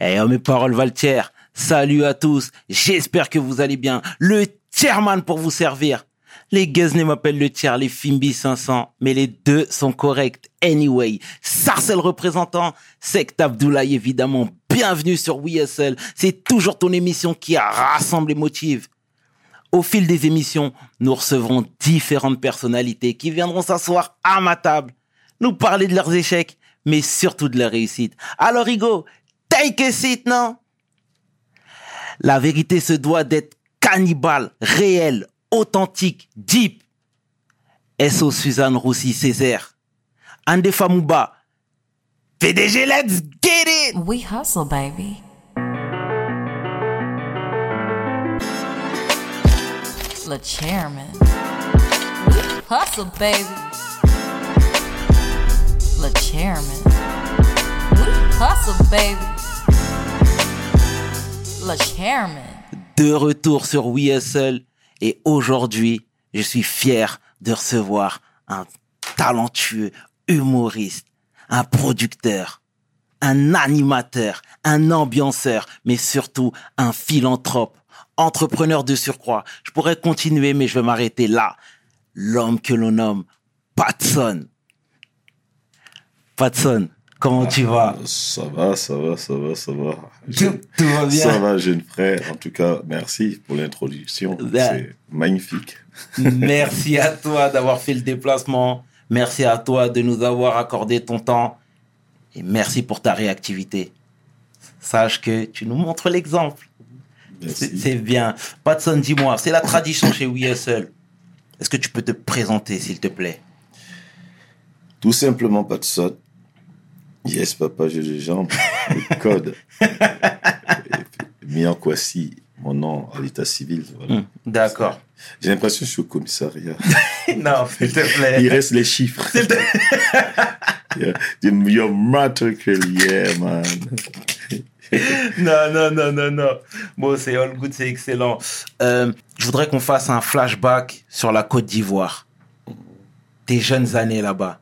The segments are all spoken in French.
Eh, mes paroles Valtier, salut à tous, j'espère que vous allez bien. Le chairman pour vous servir. Les Guesnay m'appellent le tiers, les Fimbi 500, mais les deux sont corrects. Anyway, Sarcel représentant, Sect Abdoulaye évidemment, bienvenue sur WSL. C'est toujours ton émission qui rassemble et motive. Au fil des émissions, nous recevrons différentes personnalités qui viendront s'asseoir à ma table, nous parler de leurs échecs, mais surtout de leurs réussites. Alors Hugo, take seat, non? La vérité se doit d'être cannibale, réelle, authentique, deep. S.O. Suzanne Roussy Césaire. Ande Famouba. PDG, let's get it! We hustle, baby. The chairman. We hustle, baby. The chairman. We hustle, baby. De retour sur We. Et aujourd'hui, je suis fier de recevoir un talentueux humoriste, un producteur, un animateur, un ambianceur, mais surtout un philanthrope, entrepreneur de surcroît. Je pourrais continuer, mais je vais m'arrêter là. L'homme que l'on nomme Patson. Patson, comment tu vas? Ça va, ça va, ça va, ça va. tout, tout va bien Ça va, jeune frère. En tout cas, merci pour l'introduction. Ben. C'est magnifique. Merci à toi d'avoir fait le déplacement. Merci à toi de nous avoir accordé ton temps. Et merci pour ta réactivité. Sache que tu nous montres l'exemple. C'est bien. Patson, dis-moi, c'est la tradition chez WeHustle. Est-ce que tu peux te présenter, s'il te plaît? Tout simplement, saute. Yes, papa, j'ai les jambes. Le code. Mian Kwasi, mon nom à l'état civil. Voilà. Hmm, D'accord. J'ai l'impression que je suis au commissariat. non, s'il te plaît. Il reste les chiffres. yeah. You're matter que yeah, man. non, non, non, non, non. Bon, c'est all good, c'est excellent. Euh, je voudrais qu'on fasse un flashback sur la Côte d'Ivoire. Tes jeunes années là-bas.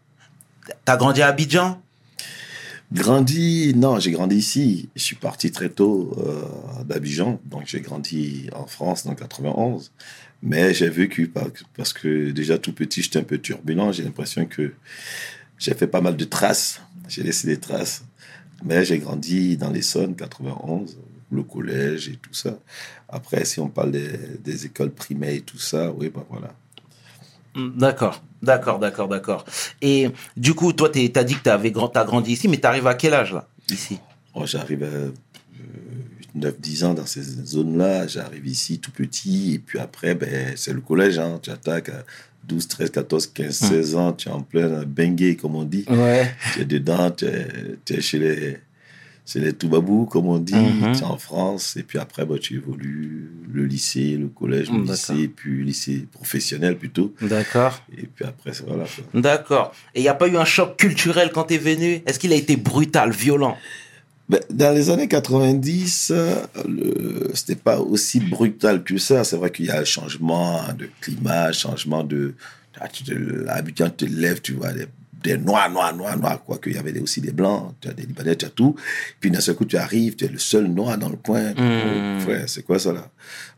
T'as grandi à Abidjan? Grandi, non, j'ai grandi ici. Je suis parti très tôt euh, d'Abidjan, donc j'ai grandi en France dans 91. Mais j'ai vécu par- parce que déjà tout petit, j'étais un peu turbulent. J'ai l'impression que j'ai fait pas mal de traces. J'ai laissé des traces. Mais j'ai grandi dans l'Essonne, 91, le collège et tout ça. Après, si on parle des, des écoles primaires et tout ça, oui, ben voilà. D'accord, d'accord, d'accord, d'accord. Et du coup, toi, t'es- t'as dit que t'avais grand, t'as grandi ici, mais t'arrives à quel âge là, ici? Bon, j'arrive à euh, 9-10 ans dans ces zones-là. J'arrive ici tout petit. Et puis après, ben, c'est le collège. Hein. Tu attaques à 12, 13, 14, 15, 16 ans. Tu es en plein bengue, comme on dit. Ouais. Tu es dedans. Tu es, tu es chez les, chez les Toubabou, comme on dit. Mhm. Tu es en France. Et puis après, ben, tu évolues. Le lycée, le collège, le lycée. Puis lycée professionnel plutôt. D'accord, Et puis après, c'est voilà. d'accord. Et il n'y a pas eu un choc culturel quand t'es venu? Est-ce qu'il a été brutal, violent? Ben, dans les années 90, euh, le- c'était pas aussi brutal que ça. C'est vrai qu'il y a un changement de climat, changement de. ah, tu te- L'habitant te lève, tu vois, des noirs, noirs, noirs, noirs, quoi. Qu'il y avait aussi des blancs, tu as des libanais, tu as tout. Puis d'un seul coup, tu arrives, tu es le seul noir dans le coin. Mm. Oh, frère, c'est quoi ça là?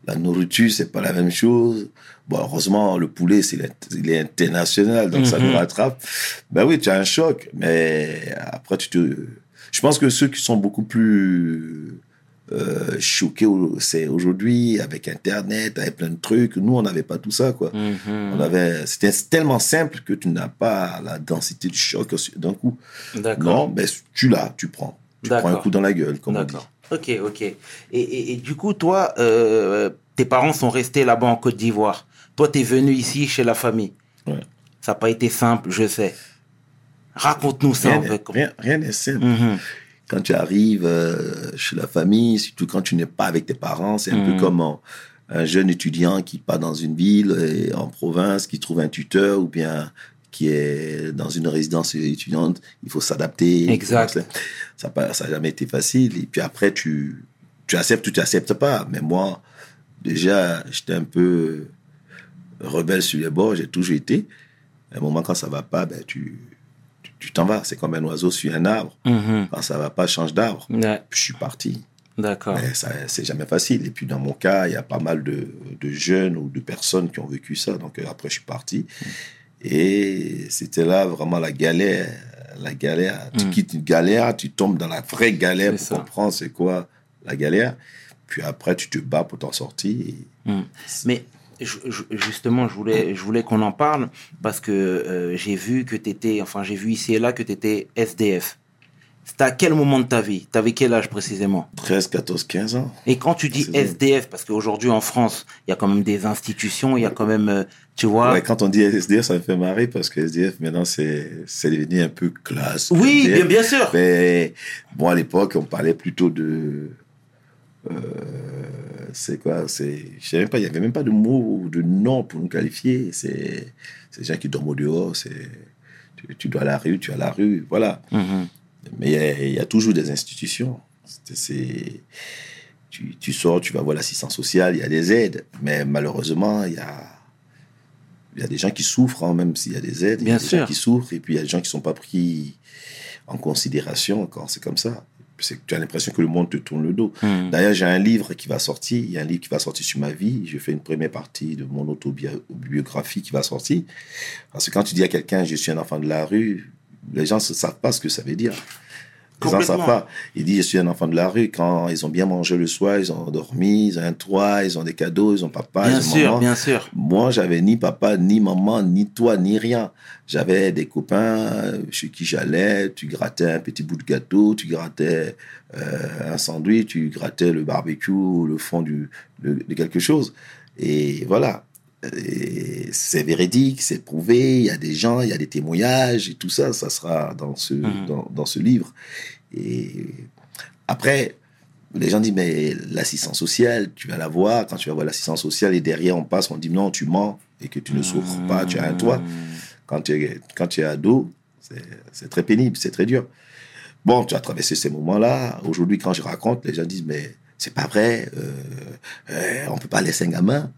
La nourriture, c'est pas la même chose. Bon, heureusement, le poulet, c'est il est international, donc ça nous rattrape. Ben oui, tu as un choc, mais après, tu te. Je pense que ceux qui sont beaucoup plus euh, choqués, au- c'est aujourd'hui avec Internet, avec plein de trucs. Nous, on n'avait pas tout ça, quoi. Mhm. On avait, c'était tellement simple que tu n'as pas la densité du choc d'un coup. Non, ben tu l'as, tu prends. Tu prends un coup dans la gueule, comme on dit. Ok, ok. Et, et, et du coup, toi, euh, tes parents sont restés là-bas en Côte d'Ivoire. Toi, t'es venu ici chez la famille. Ouais. Ça n'a pas été simple, je sais. Raconte-nous ça Rien un peu. rien- n'est simple. Mhm. Quand tu arrives euh, chez la famille, surtout quand tu n'es pas avec tes parents, c'est un Mhm. peu comme un, un jeune étudiant qui part dans une ville et en province, qui trouve un tuteur ou bien qui est dans une résidence étudiante, il faut s'adapter. Exact. Ça n'a ça jamais été facile. Et puis après, tu, tu acceptes ou tu acceptes pas. Mais moi, déjà, j'étais un peu rebelle sur les bords, j'ai toujours été. À un moment, quand ça va pas, ben, tu, tu, t'en vas. C'est comme un oiseau sur un arbre. Mhm. Quand ça va pas, change d'arbre. Ouais, Je suis parti. d'accord. Mais ça, c'est jamais facile. Et puis, dans mon cas, il y a pas mal de, de jeunes ou de personnes qui ont vécu ça. Donc, euh, après, je suis parti. Et c'était là vraiment la galère. La galère. Tu Mm. quittes une galère, tu tombes dans la vraie galère C'est pour ça. comprendre c'est quoi la galère. Puis après, tu te bats pour t'en sortir. Mm. Mais ju- ju- justement, je voulais, je voulais qu'on en parle parce que euh, j'ai vu que tu étais, enfin, j'ai vu ici et là que tu étais SDF. C'était à quel moment de ta vie? Tu avais quel âge précisément? 13, 14, 15 ans. Et quand tu dis. SDF, parce qu'aujourd'hui en France, il y a quand même des institutions, il y a quand même, euh, tu vois? Ouais, quand on dit SDF, ça me fait marrer parce que SDF, maintenant, c'est c'est devenu un peu classe. oui, SDF. bien, bien sûr. Mais bon, à l'époque, on parlait plutôt de. Euh, c'est quoi? C'est. Je sais même pas, il n'y avait même pas de mot ou de nom pour nous qualifier. C'est c'est des gens qui dorment au dehors. C'est. Tu, tu dois à la rue, tu à la rue. Voilà. Mhm. Mais il y a- y, toujours des institutions. C'est-. Tu, tu sors, tu vas voir l'assistance sociale, il y a des aides. Mais malheureusement, il y a. Il y a des gens qui souffrent, hein, même s'il y a des aides. Il y a des sûr. gens qui souffrent. Et puis, il y a des gens qui sont pas pris en considération quand c'est comme ça. C'est que tu as l'impression que le monde te tourne le dos. Mhm. D'ailleurs, j'ai un livre qui va sortir. Il y a un livre qui va sortir sur ma vie. Je fais une première partie de mon autobiographie qui va sortir. Parce que quand tu dis à quelqu'un, je suis un enfant de la rue, les gens ne savent pas ce que ça veut dire. Les gens ne savent Complètement. pas. Ils disent, je suis un enfant de la rue. Quand ils ont bien mangé le soir, ils ont dormi, ils ont un toit, ils ont des cadeaux, ils ont papa, Bien ils ont sûr, maman. bien sûr. Moi, j'avais ni papa, ni maman, ni toi, ni rien. J'avais des copains euh, chez qui j'allais. Tu grattais un petit bout de gâteau, tu grattais euh, un sandwich, tu grattais le barbecue, le fond du, de, de quelque chose. Et voilà. Et C'est véridique, c'est prouvé. Il y a des gens, il y a des témoignages et tout ça. Ça sera dans ce, Mhm. dans, dans ce livre. Et après, les gens disent, mais l'assistance sociale, tu vas la voir. Quand tu vas voir l'assistance sociale et derrière, on passe, on dit, non, tu mens et que tu ne souffres pas, tu as un toit. Quand tu es, quand tu es ado, c'est- c'est très pénible, c'est très dur. Bon, tu as traversé ces moments-là. Aujourd'hui, quand je raconte, les gens disent, mais c'est pas vrai, euh, euh, on peut pas laisser un gamin.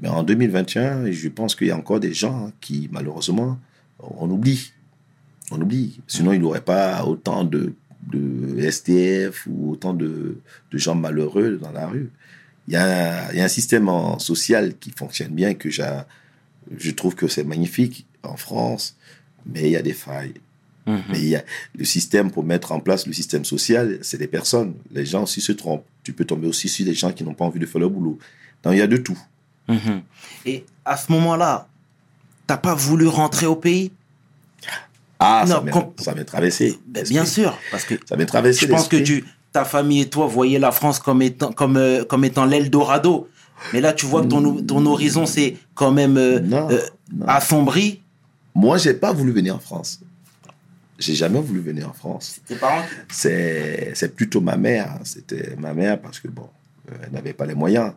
Mais en 2021, je pense qu'il y a encore des gens qui, malheureusement, on oublie. On oublie. Sinon, il n'y aurait pas autant de, de STF ou autant de, de gens malheureux dans la rue. Il y a, un- il y a un système en- social qui fonctionne bien, que je trouve que c'est magnifique en France, mais il y a des failles. Mhm. Mais il y a le système pour mettre en place le système social, c'est des personnes. Les gens aussi se trompent. Tu peux tomber aussi sur des gens qui n'ont pas envie de faire leur boulot. Donc il y a de tout. Mhm. Et à ce moment-là, t'as pas voulu rentrer au pays? Ah, ça Non, m'est- com- ça m'est traversé. Ben, Bien sûr, parce que Ça m'est traversé. je pense que tu, ta famille et toi voyaient la France comme étant, comme, euh, comme étant l'Eldorado. Mais là, tu vois que ton, ton horizon, c'est quand même euh, Non, euh, non. assombri. Moi, j'ai pas voulu venir en France. J'ai jamais voulu venir en France. Tes parents C'est c'est plutôt ma mère. C'était ma mère parce que, bon, euh, elle n'avait pas les moyens.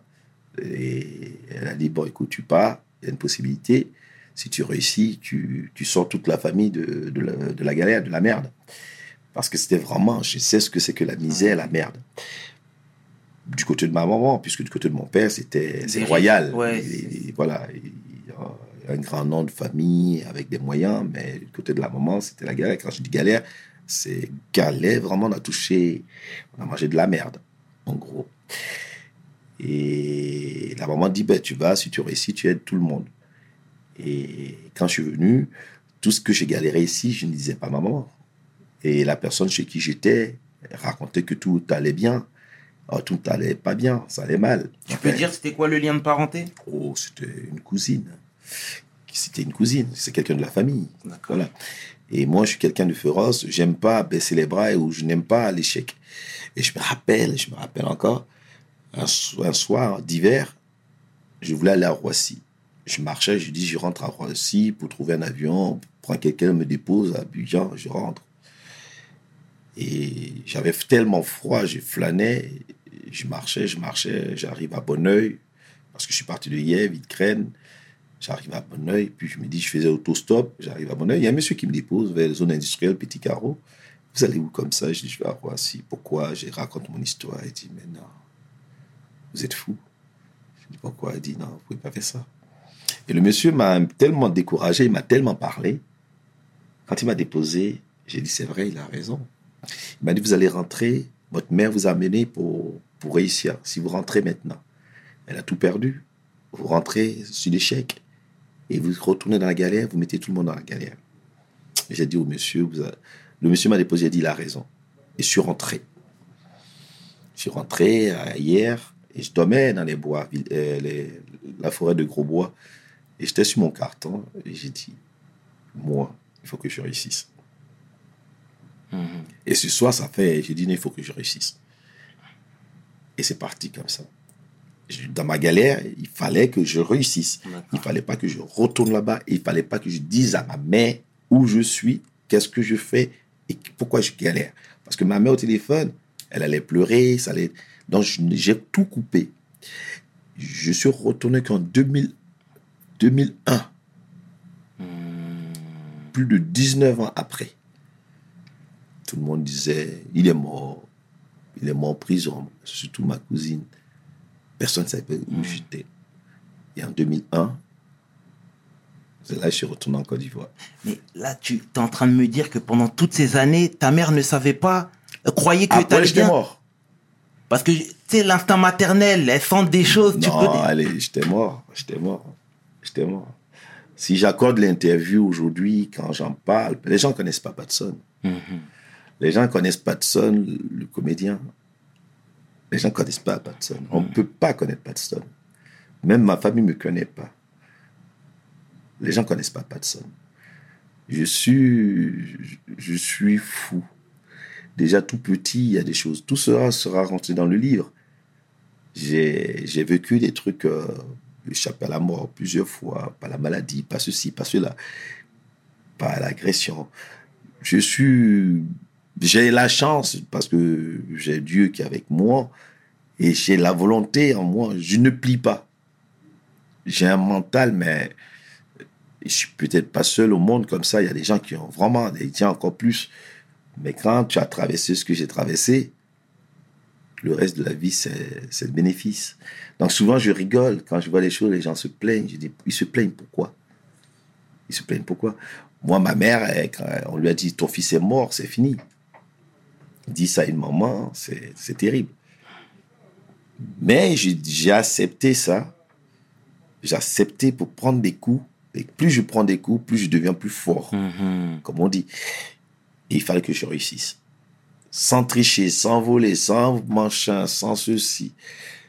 Et elle a dit, bon, écoute, tu pars, il y a une possibilité. Si tu réussis, tu, tu sors toute la famille de, de, la, de la galère, de la merde. Parce que c'était vraiment, je sais ce que c'est que la misère, la merde. Du côté de ma maman, puisque du côté de mon père, c'était royal. ouais. Et- et voilà, il y a un grand nom de famille avec des moyens, mais du côté de la maman, c'était la galère. Quand je dis galère, c'est galère, vraiment, on a touché, on a mangé de la merde, en gros. Et la maman dit, ben, tu vas, si tu réussis, tu aides tout le monde. Et quand je suis venu, tout ce que j'ai galéré ici, je ne disais pas à ma maman. Et la personne chez qui j'étais racontait que tout allait bien. Oh, tout allait pas bien, ça allait mal. Tu peux dire c'était quoi le lien de parenté? Oh, c'était une cousine. C'était une cousine, c'est quelqu'un de la famille. Voilà. Et moi, je suis quelqu'un de féroce. J'aime pas baisser les bras ou je n'aime pas l'échec. Et je me rappelle, je me rappelle encore, un, so- un soir d'hiver, je voulais aller à Roissy. Je marchais, je dis, je rentre à Roissy pour trouver un avion, prendre quelqu'un, me dépose à Abidjan, je rentre. Et j'avais tellement froid, je flânais, je marchais, je marchais, j'arrive à Bonneuil, parce que je suis parti de Yèvre, Vitkraine. J'arrive à Bonneuil, puis je me dis, je faisais autostop, j'arrive à Bonneuil. Il y a un monsieur qui me dépose vers la zone industrielle, Petit Carreau. Vous allez où comme ça? Je dis, je vais à Roissy. Pourquoi? Je raconte mon histoire. Il dit, mais non, vous êtes fou. Je dis, pourquoi? Il dit, non, vous pouvez pas faire ça. Et le monsieur m'a tellement découragé, il m'a tellement parlé. Quand il m'a déposé, J'ai dit, c'est vrai, il a raison. Il m'a dit, vous allez rentrer, votre mère vous a amené pour, pour réussir. Si vous rentrez maintenant, elle a tout perdu. Vous rentrez sur l'échec et vous retournez dans la galère, vous mettez tout le monde dans la galère. J'ai dit au monsieur, le monsieur m'a déposé, il a dit, il a raison. Et je suis rentré. Je suis rentré euh, hier et je dormais dans les bois, euh, les- la forêt de Gros Bois. Et j'étais sur mon carton et j'ai dit, moi, il faut que je réussisse. Et ce soir, ça fait, j'ai dit, il faut que je réussisse. Et c'est parti comme ça. Dans ma galère, il fallait que je réussisse. Il fallait pas que je retourne là-bas. Il fallait pas que je dise à ma mère où je suis, qu'est-ce que je fais et pourquoi je galère. Parce que ma mère au téléphone, elle allait pleurer, ça allait. Donc j'ai tout coupé. Je suis retourné qu'en 2000 2001. Plus de 19 ans après. Tout le monde disait, il est mort. Il est mort en prison. Surtout ma cousine. Personne ne savait où j'étais. Et en 2001, c'est là que je suis retourné en Côte d'Ivoire. Mais là, tu es en train de me dire que pendant toutes ces années, ta mère ne savait pas, euh, croyait que tu bien? mort. Parce que, tu sais, l'instinct maternel, elle sent des choses, tu peux... Non, allez, j'étais mort. J'étais mort. J'étais mort. Si j'accorde l'interview aujourd'hui, quand j'en parle, les gens ne connaissent pas Patson. Les gens ne connaissent Patson, le comédien. Les gens ne connaissent pas Patson. On ne peut pas connaître Patson. Même ma famille ne me connaît pas. Les gens ne connaissent pas Patson. Je suis, je suis fou. Déjà tout petit, il y a des choses. Tout cela sera rentré dans le livre. J'ai vécu des trucs, euh, échappé à la mort plusieurs fois, par la maladie, pas ceci, pas cela, pas l'agression. Je suis, j'ai la chance parce que j'ai Dieu qui est avec moi et j'ai la volonté en moi. Je ne plie pas. J'ai un mental, mais je suis peut-être pas seul au monde comme ça. Il y a des gens qui ont vraiment des gens encore plus. Mais quand tu as traversé ce que j'ai traversé, le reste de la vie, c'est le bénéfice. Donc souvent, je rigole quand je vois les choses, les gens se plaignent. Je dis, ils se plaignent pourquoi? Ils se plaignent pourquoi? Moi, ma mère, elle, on lui a dit, ton fils est mort, c'est fini. Dit ça à une maman, c'est terrible. Mais j'ai accepté ça. J'ai accepté pour prendre des coups. Et plus je prends des coups, plus je deviens plus fort, Mhm. comme on dit. Il fallait que je réussisse. Sans tricher, sans voler, sans machin, sans ceci.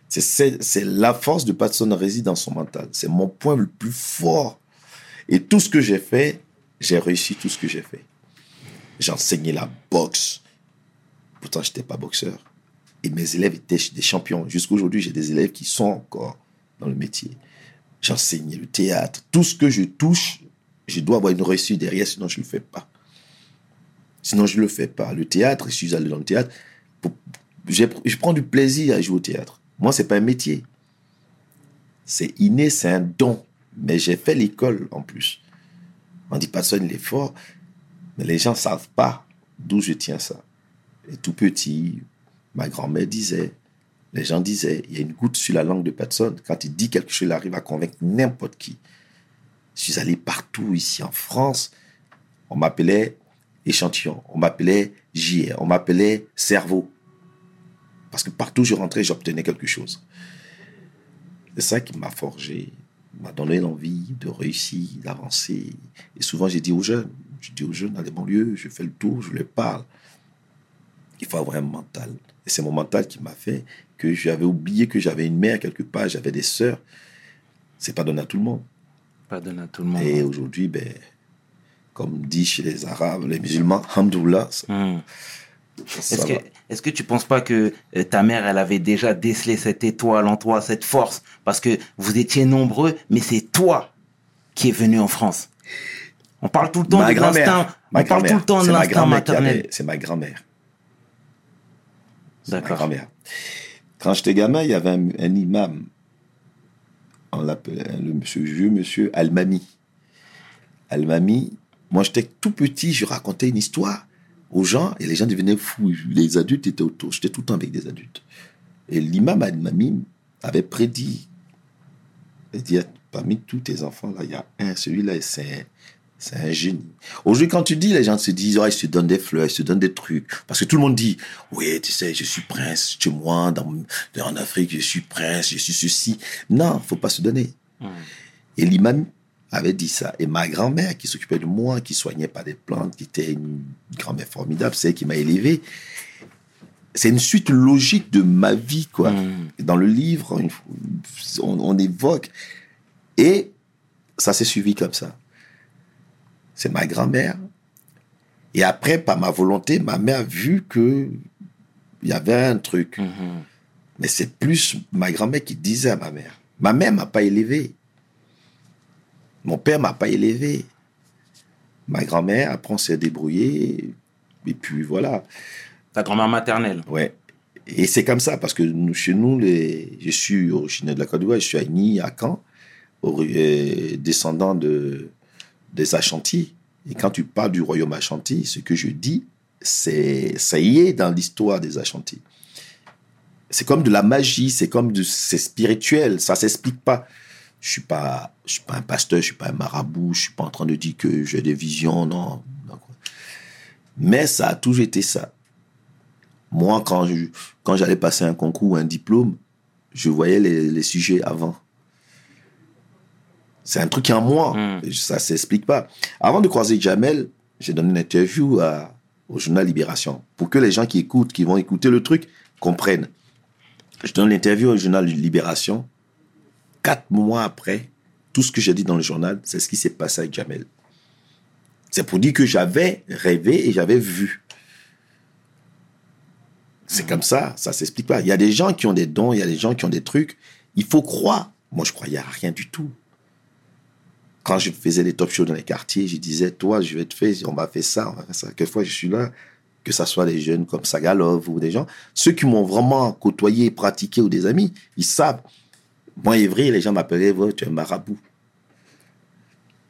C'est- la force de Patson réside dans son mental. C'est mon point le plus fort. Et tout ce que j'ai fait, j'ai réussi tout ce que j'ai fait. J'ai enseigné la boxe. Pourtant, je n'étais pas boxeur. Et mes élèves étaient des champions. Jusqu'à aujourd'hui, j'ai des élèves qui sont encore dans le métier. J'ai enseigné le théâtre. Tout ce que je touche, je dois avoir une réussite derrière, sinon je ne le fais pas. Sinon, je ne le fais pas. Le théâtre, je suis allé dans le théâtre. je prends du plaisir à jouer au théâtre. Moi, c'est pas un métier. C'est inné, c'est un don. Mais j'ai fait l'école en plus. On dit ça, il est fort. Mais les gens savent pas d'où je tiens ça. Et tout petit, ma grand-mère disait, les gens disaient, il y a une goutte sur la langue de Patson. Quand il dit quelque chose, il arrive à convaincre n'importe qui. Je suis allé partout ici en France. On m'appelait échantillon. On m'appelait JR. On m'appelait cerveau. Parce que partout où je rentrais, j'obtenais quelque chose. C'est ça qui m'a forgé, m'a donné l'envie de réussir, d'avancer. Et souvent, j'ai dit aux jeunes, je dis aux jeunes dans les banlieues, je fais le tour, je leur parle. Il faut avoir un mental. Et c'est mon mental qui m'a fait que j'avais oublié que j'avais une mère quelque part, j'avais des sœurs. C'est pas donné à tout le monde. Pas donné à tout le monde. Et aujourd'hui, ben, comme dit chez les Arabes, les musulmans, Hamdoullah, ça Est-ce que, est-ce que tu penses pas que euh, ta mère, elle avait déjà décelé cette étoile en toi, cette force? Parce que vous étiez nombreux, mais c'est toi qui es venu en France. On parle tout le temps ma de l'instinct. On parle tout grand-mère. le temps de C'est ma l'instinct grand-mère qui maternel. C'est ma grand-mère. D'accord. grand-mère. Quand j'étais gamin, il y avait un, un imam. On l'appelait le monsieur, vieux monsieur Almami. Almami, moi j'étais tout petit, je racontais une histoire aux gens et les gens devenaient fous. Les adultes étaient autour. J'étais tout le temps avec des adultes. Et l'imam Almami avait prédit, il dit, parmi tous tes enfants, là, il y a un, celui-là, c'est C'est un génie. Aujourd'hui, quand tu dis, les gens se disent, oh, ils se donnent des fleurs, ils se donnent des trucs. Parce que tout le monde dit, oui, tu sais, je suis prince chez moi, dans, en Afrique, je suis prince, je suis ceci. Non, faut pas se donner. Et l'imam avait dit ça. Et ma grand-mère, qui s'occupait de moi, qui soignait pas des plantes, qui était une grand-mère formidable, c'est elle qui m'a élevé. C'est une suite logique de ma vie, quoi. Dans le livre, on, on évoque. Et ça s'est suivi comme ça c'est ma grand-mère. Et après, par ma volonté, ma mère a vu que il y avait un truc. Mhm. Mais c'est plus ma grand-mère qui disait à ma mère. Ma mère m'a pas élevé. Mon père m'a pas élevé. Ma grand-mère, après, on s'est débrouillé. Et puis voilà. Ta grand-mère maternelle. Ouais. Et c'est comme ça, parce que nous, chez nous, les, je suis originaire de la Côte d'Ivoire, je suis à Igny, à Caen, euh, descendant de, des Achantis. Et quand tu parles du royaume Achanti, ce que je dis, c'est ça y est dans l'histoire des Achantis. C'est comme de la magie, c'est comme de c'est spirituel, ça s'explique pas. Je suis pas je suis pas un pasteur, je suis pas un marabout, je suis pas en train de dire que j'ai des visions, non. Mais ça a toujours été ça. Moi, quand je, quand j'allais passer un concours ou un diplôme, je voyais les, les sujets avant. C'est un truc qui est en moi. Mm. Ça s'explique pas. Avant de croiser Jamel, j'ai donné une interview à, au journal Libération pour que les gens qui écoutent, qui vont écouter le truc, comprennent. Je donne l'interview au journal Libération. Quatre mois après, tout ce que j'ai dit dans le journal, c'est ce qui s'est passé avec Jamel. C'est pour dire que j'avais rêvé et j'avais vu. C'est comme ça, ça s'explique pas. Il y a des gens qui ont des dons, il y a des gens qui ont des trucs. Il faut croire. Moi, je croyais à rien du tout quand je faisais les top shows dans les quartiers, je disais, toi, je vais te faire, on va faire ça, on va faire ça. Quelquefois, je suis là, que ce soit des jeunes comme Sagalov ou des gens, ceux qui m'ont vraiment côtoyé, pratiqué ou des amis, ils savent. Moi, Évry, les gens m'appelaient, tu es un marabout.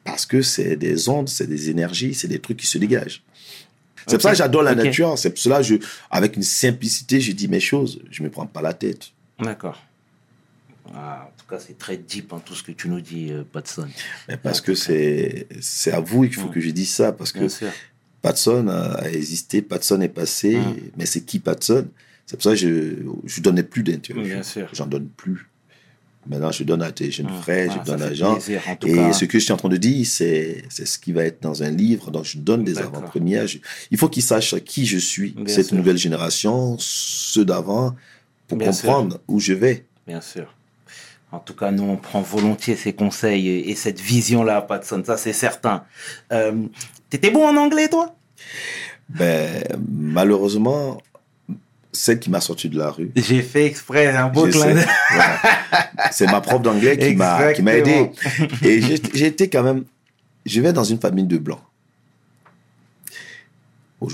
Parce que c'est des ondes, c'est des énergies, c'est des trucs qui se dégagent. C'est pour ça que j'adore la nature. C'est pour cela que, je, avec une simplicité, je dis mes choses. Je me prends pas la tête. D'accord. Ah, en tout cas, c'est très deep en tout ce que tu nous dis, euh, Patson. Mais parce que c'est, c'est à vous qu'il faut que je dise ça. Parce que sûr. Patson a existé, Patson est passé, Mm. mais c'est qui Patson? C'est pour ça que je je donnais plus d'interviews. Bien sûr. J'en donne plus. Maintenant, je donne à tes jeunes Mm. frères, Ah, je ça donne à gens. Et cas. ce que je suis en train de dire, c'est ce qui va être dans un livre. Donc, je donne des avant-premières. Il faut qu'ils sachent qui je suis, Bien cette sûr. nouvelle génération, ceux d'avant, pour Bien sûr. comprendre où je vais. Bien sûr. En tout cas, nous, on prend volontiers ces conseils et, et cette vision-là, Patson, ça c'est certain. Euh, T'étais bon en anglais, toi? Ben, malheureusement, celle qui m'a sorti de la rue, J'ai fait exprès un beau clin d'œil. Voilà. C'est ma prof d'anglais qui m'a qui m'a aidé. Et été quand même. Je vais dans une famille de blancs.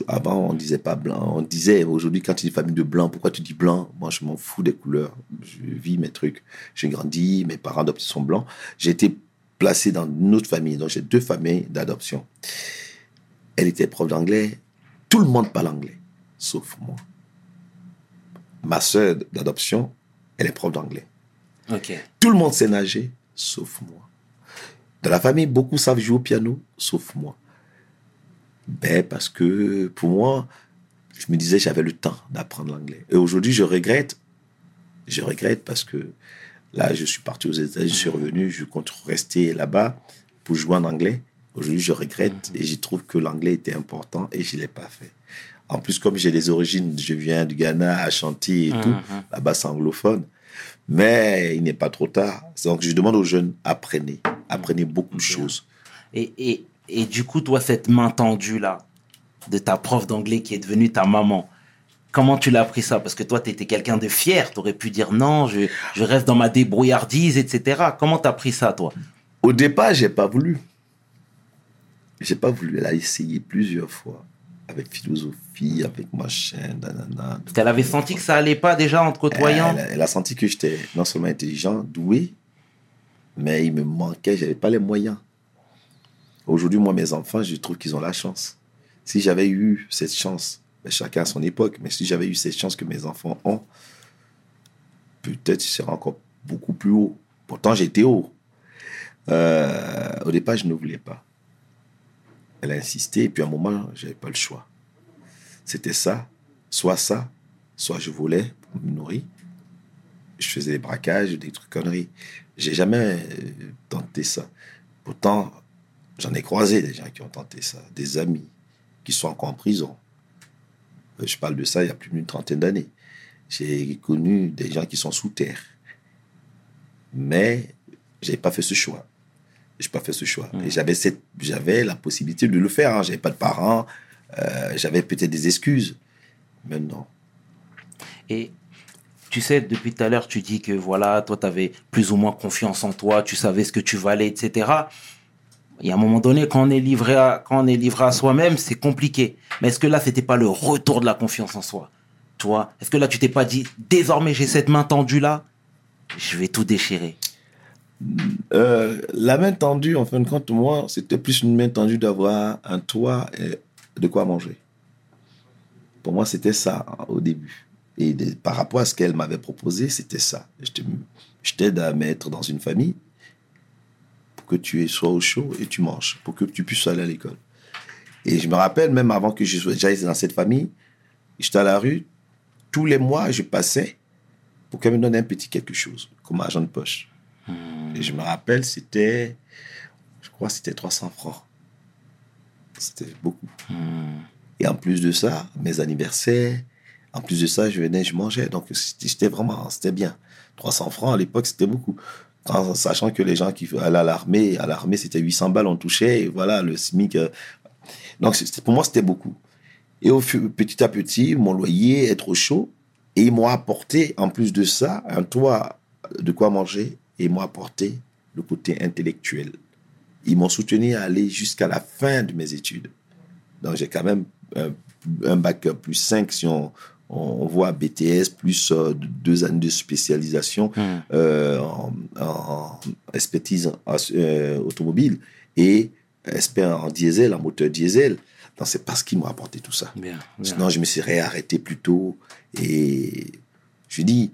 Avant, on disait pas blanc. On disait aujourd'hui, quand tu dis famille de blancs, pourquoi tu dis blanc? Moi, je m'en fous des couleurs. Je vis mes trucs. J'ai grandi, mes parents adoptés sont blancs. J'ai été placé dans une autre famille. Donc, j'ai deux familles d'adoption. Elle était prof d'anglais. Tout le monde parle anglais, sauf moi. Ma sœur d'adoption, elle est prof d'anglais. Ok. Tout le monde sait nager, sauf moi. Dans la famille, beaucoup savent jouer au piano, sauf moi. Ben, parce que pour moi, je me disais j'avais le temps d'apprendre l'anglais. Et aujourd'hui, je regrette. Je regrette parce que là, je suis parti aux États-Unis, je suis revenu, je compte rester là-bas pour jouer en anglais. Aujourd'hui, je regrette et j'y trouve que l'anglais était important et je ne l'ai pas fait. En plus, comme j'ai des origines, je viens du Ghana, Ashanti et tout, Mhm. là-bas c'est anglophone. Mais il n'est pas trop tard. Donc je demande aux jeunes, apprenez. Apprenez beaucoup de choses. Et, et, et du coup, toi, cette main tendue-là, de ta prof d'anglais qui est devenue ta maman, comment tu l'as pris ça? Parce que toi, tu étais quelqu'un de fier. Tu aurais pu dire non, je, je reste dans ma débrouillardise, etc. Comment tu as pris ça, toi? Au départ, j'ai pas voulu. J'ai pas voulu. Elle a essayé plusieurs fois. Avec philosophie, avec machin, nanana. Parce qu'elle avait senti que ça allait pas déjà en te côtoyant. Elle, elle a senti que j'étais non seulement intelligent, doué, mais il me manquait, j'avais pas les moyens. Aujourd'hui, moi, mes enfants, je trouve qu'ils ont la chance. Si j'avais eu cette chance, ben, chacun à son époque, mais si j'avais eu cette chance que mes enfants ont, peut-être je serais encore beaucoup plus haut. Pourtant, j'étais haut. Euh, au départ, je ne voulais pas. Elle a insisté, et puis à un moment, j'avais pas le choix. C'était ça, soit ça, soit je volais pour me nourrir. Je faisais des braquages, des trucs conneries. J'ai jamais euh, tenté ça. Pourtant, j'en ai croisé des gens qui ont tenté ça, des amis qui sont encore en prison. Euh, Je parle de ça il y a plus d'une trentaine d'années. J'ai connu des gens qui sont sous terre. Mais j'avais pas fait ce choix. J'ai pas fait ce choix. Et j'avais cette, j'avais la possibilité de le faire. Hein. J'avais pas de parents. Euh, j'avais peut-être des excuses. Mais non. Et tu sais, depuis tout à l'heure, tu dis que voilà, toi, tu avais plus ou moins confiance en toi, tu savais ce que tu valais, etc. Il y a un moment donné, quand on est livré à, quand on est livré à soi-même, c'est compliqué. Mais est-ce que là, c'était pas le retour de la confiance en soi? Toi, est-ce que là, tu t'es pas dit, désormais, j'ai cette main tendue là, je vais tout déchirer? Euh, la main tendue, en fin de compte, moi, c'était plus une main tendue d'avoir un toit et de quoi manger. Pour moi, c'était ça hein, au début. Et de- par rapport à ce qu'elle m'avait proposé, c'était ça. Je t'aide à mettre dans une famille pour que tu sois au chaud et tu manges, pour que tu puisses aller à l'école. Et je me rappelle, même avant que je sois- j'aille dans cette famille, j'étais à la rue, tous les mois, je passais pour qu'elle me donne un petit quelque chose, comme argent de poche. Et je me rappelle, c'était, je crois, c'était 300 francs. C'était beaucoup. Et en plus de ça, mes anniversaires, en plus de ça, je venais, je mangeais. Donc, c'était vraiment, c'était bien. 300 francs à l'époque, c'était beaucoup. En sachant que les gens qui allaient à l'armée, à l'armée, c'était 800 balles, on touchait, et voilà, le SMIC. euh, Donc, pour moi, c'était beaucoup. Et au petit à petit, mon loyer est trop chaud. Et ils m'ont apporté, en plus de ça, un toit de quoi manger. Et ils m'ont apporté le côté intellectuel. Ils m'ont soutenu à aller jusqu'à la fin de mes études. Donc, j'ai quand même un, un bac plus 5 si on, on voit BTS, plus euh, deux années de spécialisation euh, en, en expertise euh, automobile et expert en diesel, en moteur diesel. Donc, c'est parce qu'ils m'ont apporté tout ça. Bien. Sinon, je me serais arrêté plus tôt. Et je dis,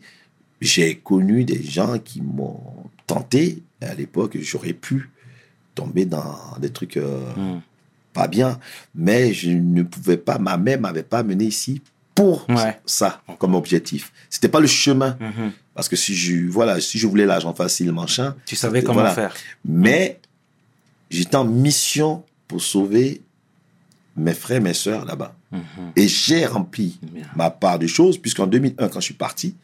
j'ai connu des gens qui m'ont tenté. À l'époque, j'aurais pu tomber dans des trucs euh, Mm. pas bien. Mais je ne pouvais pas, ma mère m'avait pas mené ici pour Ouais. ça comme objectif. C'était pas le chemin. Mhm. Parce que si je, voilà, si je voulais l'argent facile, machin. Tu savais comment voilà. faire. Mais j'étais en mission pour sauver mes frères, mes sœurs là-bas. Mhm. Et j'ai rempli Bien. ma part de choses, puisqu'en 2001, quand je suis parti,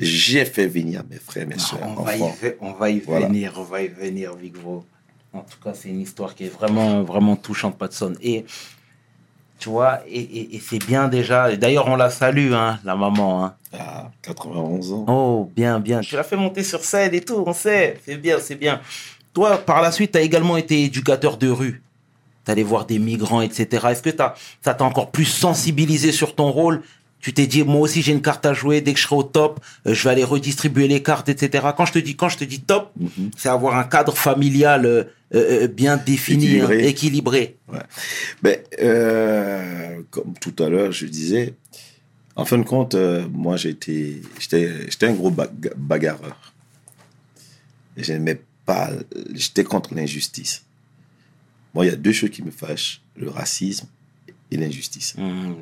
j'ai fait venir mes frères, mes sœurs, on, va y, enfants. ve- on va y Voilà. venir, on va y venir, Big Bro. En tout cas, c'est une histoire qui est vraiment, vraiment touchante, Patson. Et tu vois, et, et- et c'est bien déjà. D'ailleurs, on la salue, hein, la maman. Hein. À 91 ans. Oh, bien, bien. Tu l'as fait monter sur scène et tout, on sait. C'est bien, c'est bien. Toi, par la suite, tu as également été éducateur de rue. Tu allé voir des migrants, etc. Est-ce que ça t'a encore plus sensibilisé sur ton rôle Tu t'es dit, moi aussi, j'ai une carte à jouer. Dès que je serai au top, euh, je vais aller redistribuer les cartes, etc. Quand je te dis, quand je te dis top, Mhm. c'est avoir un cadre familial euh, euh, bien défini, Équilibré. hein, équilibré. Ben, comme tout à l'heure, je disais, en fin de compte, moi, j'étais, j'étais, j'étais un gros baga- bagarreur. J'aimais pas, j'étais contre l'injustice. Moi, il y a deux choses qui me fâchent, le racisme et l'injustice. Mhm.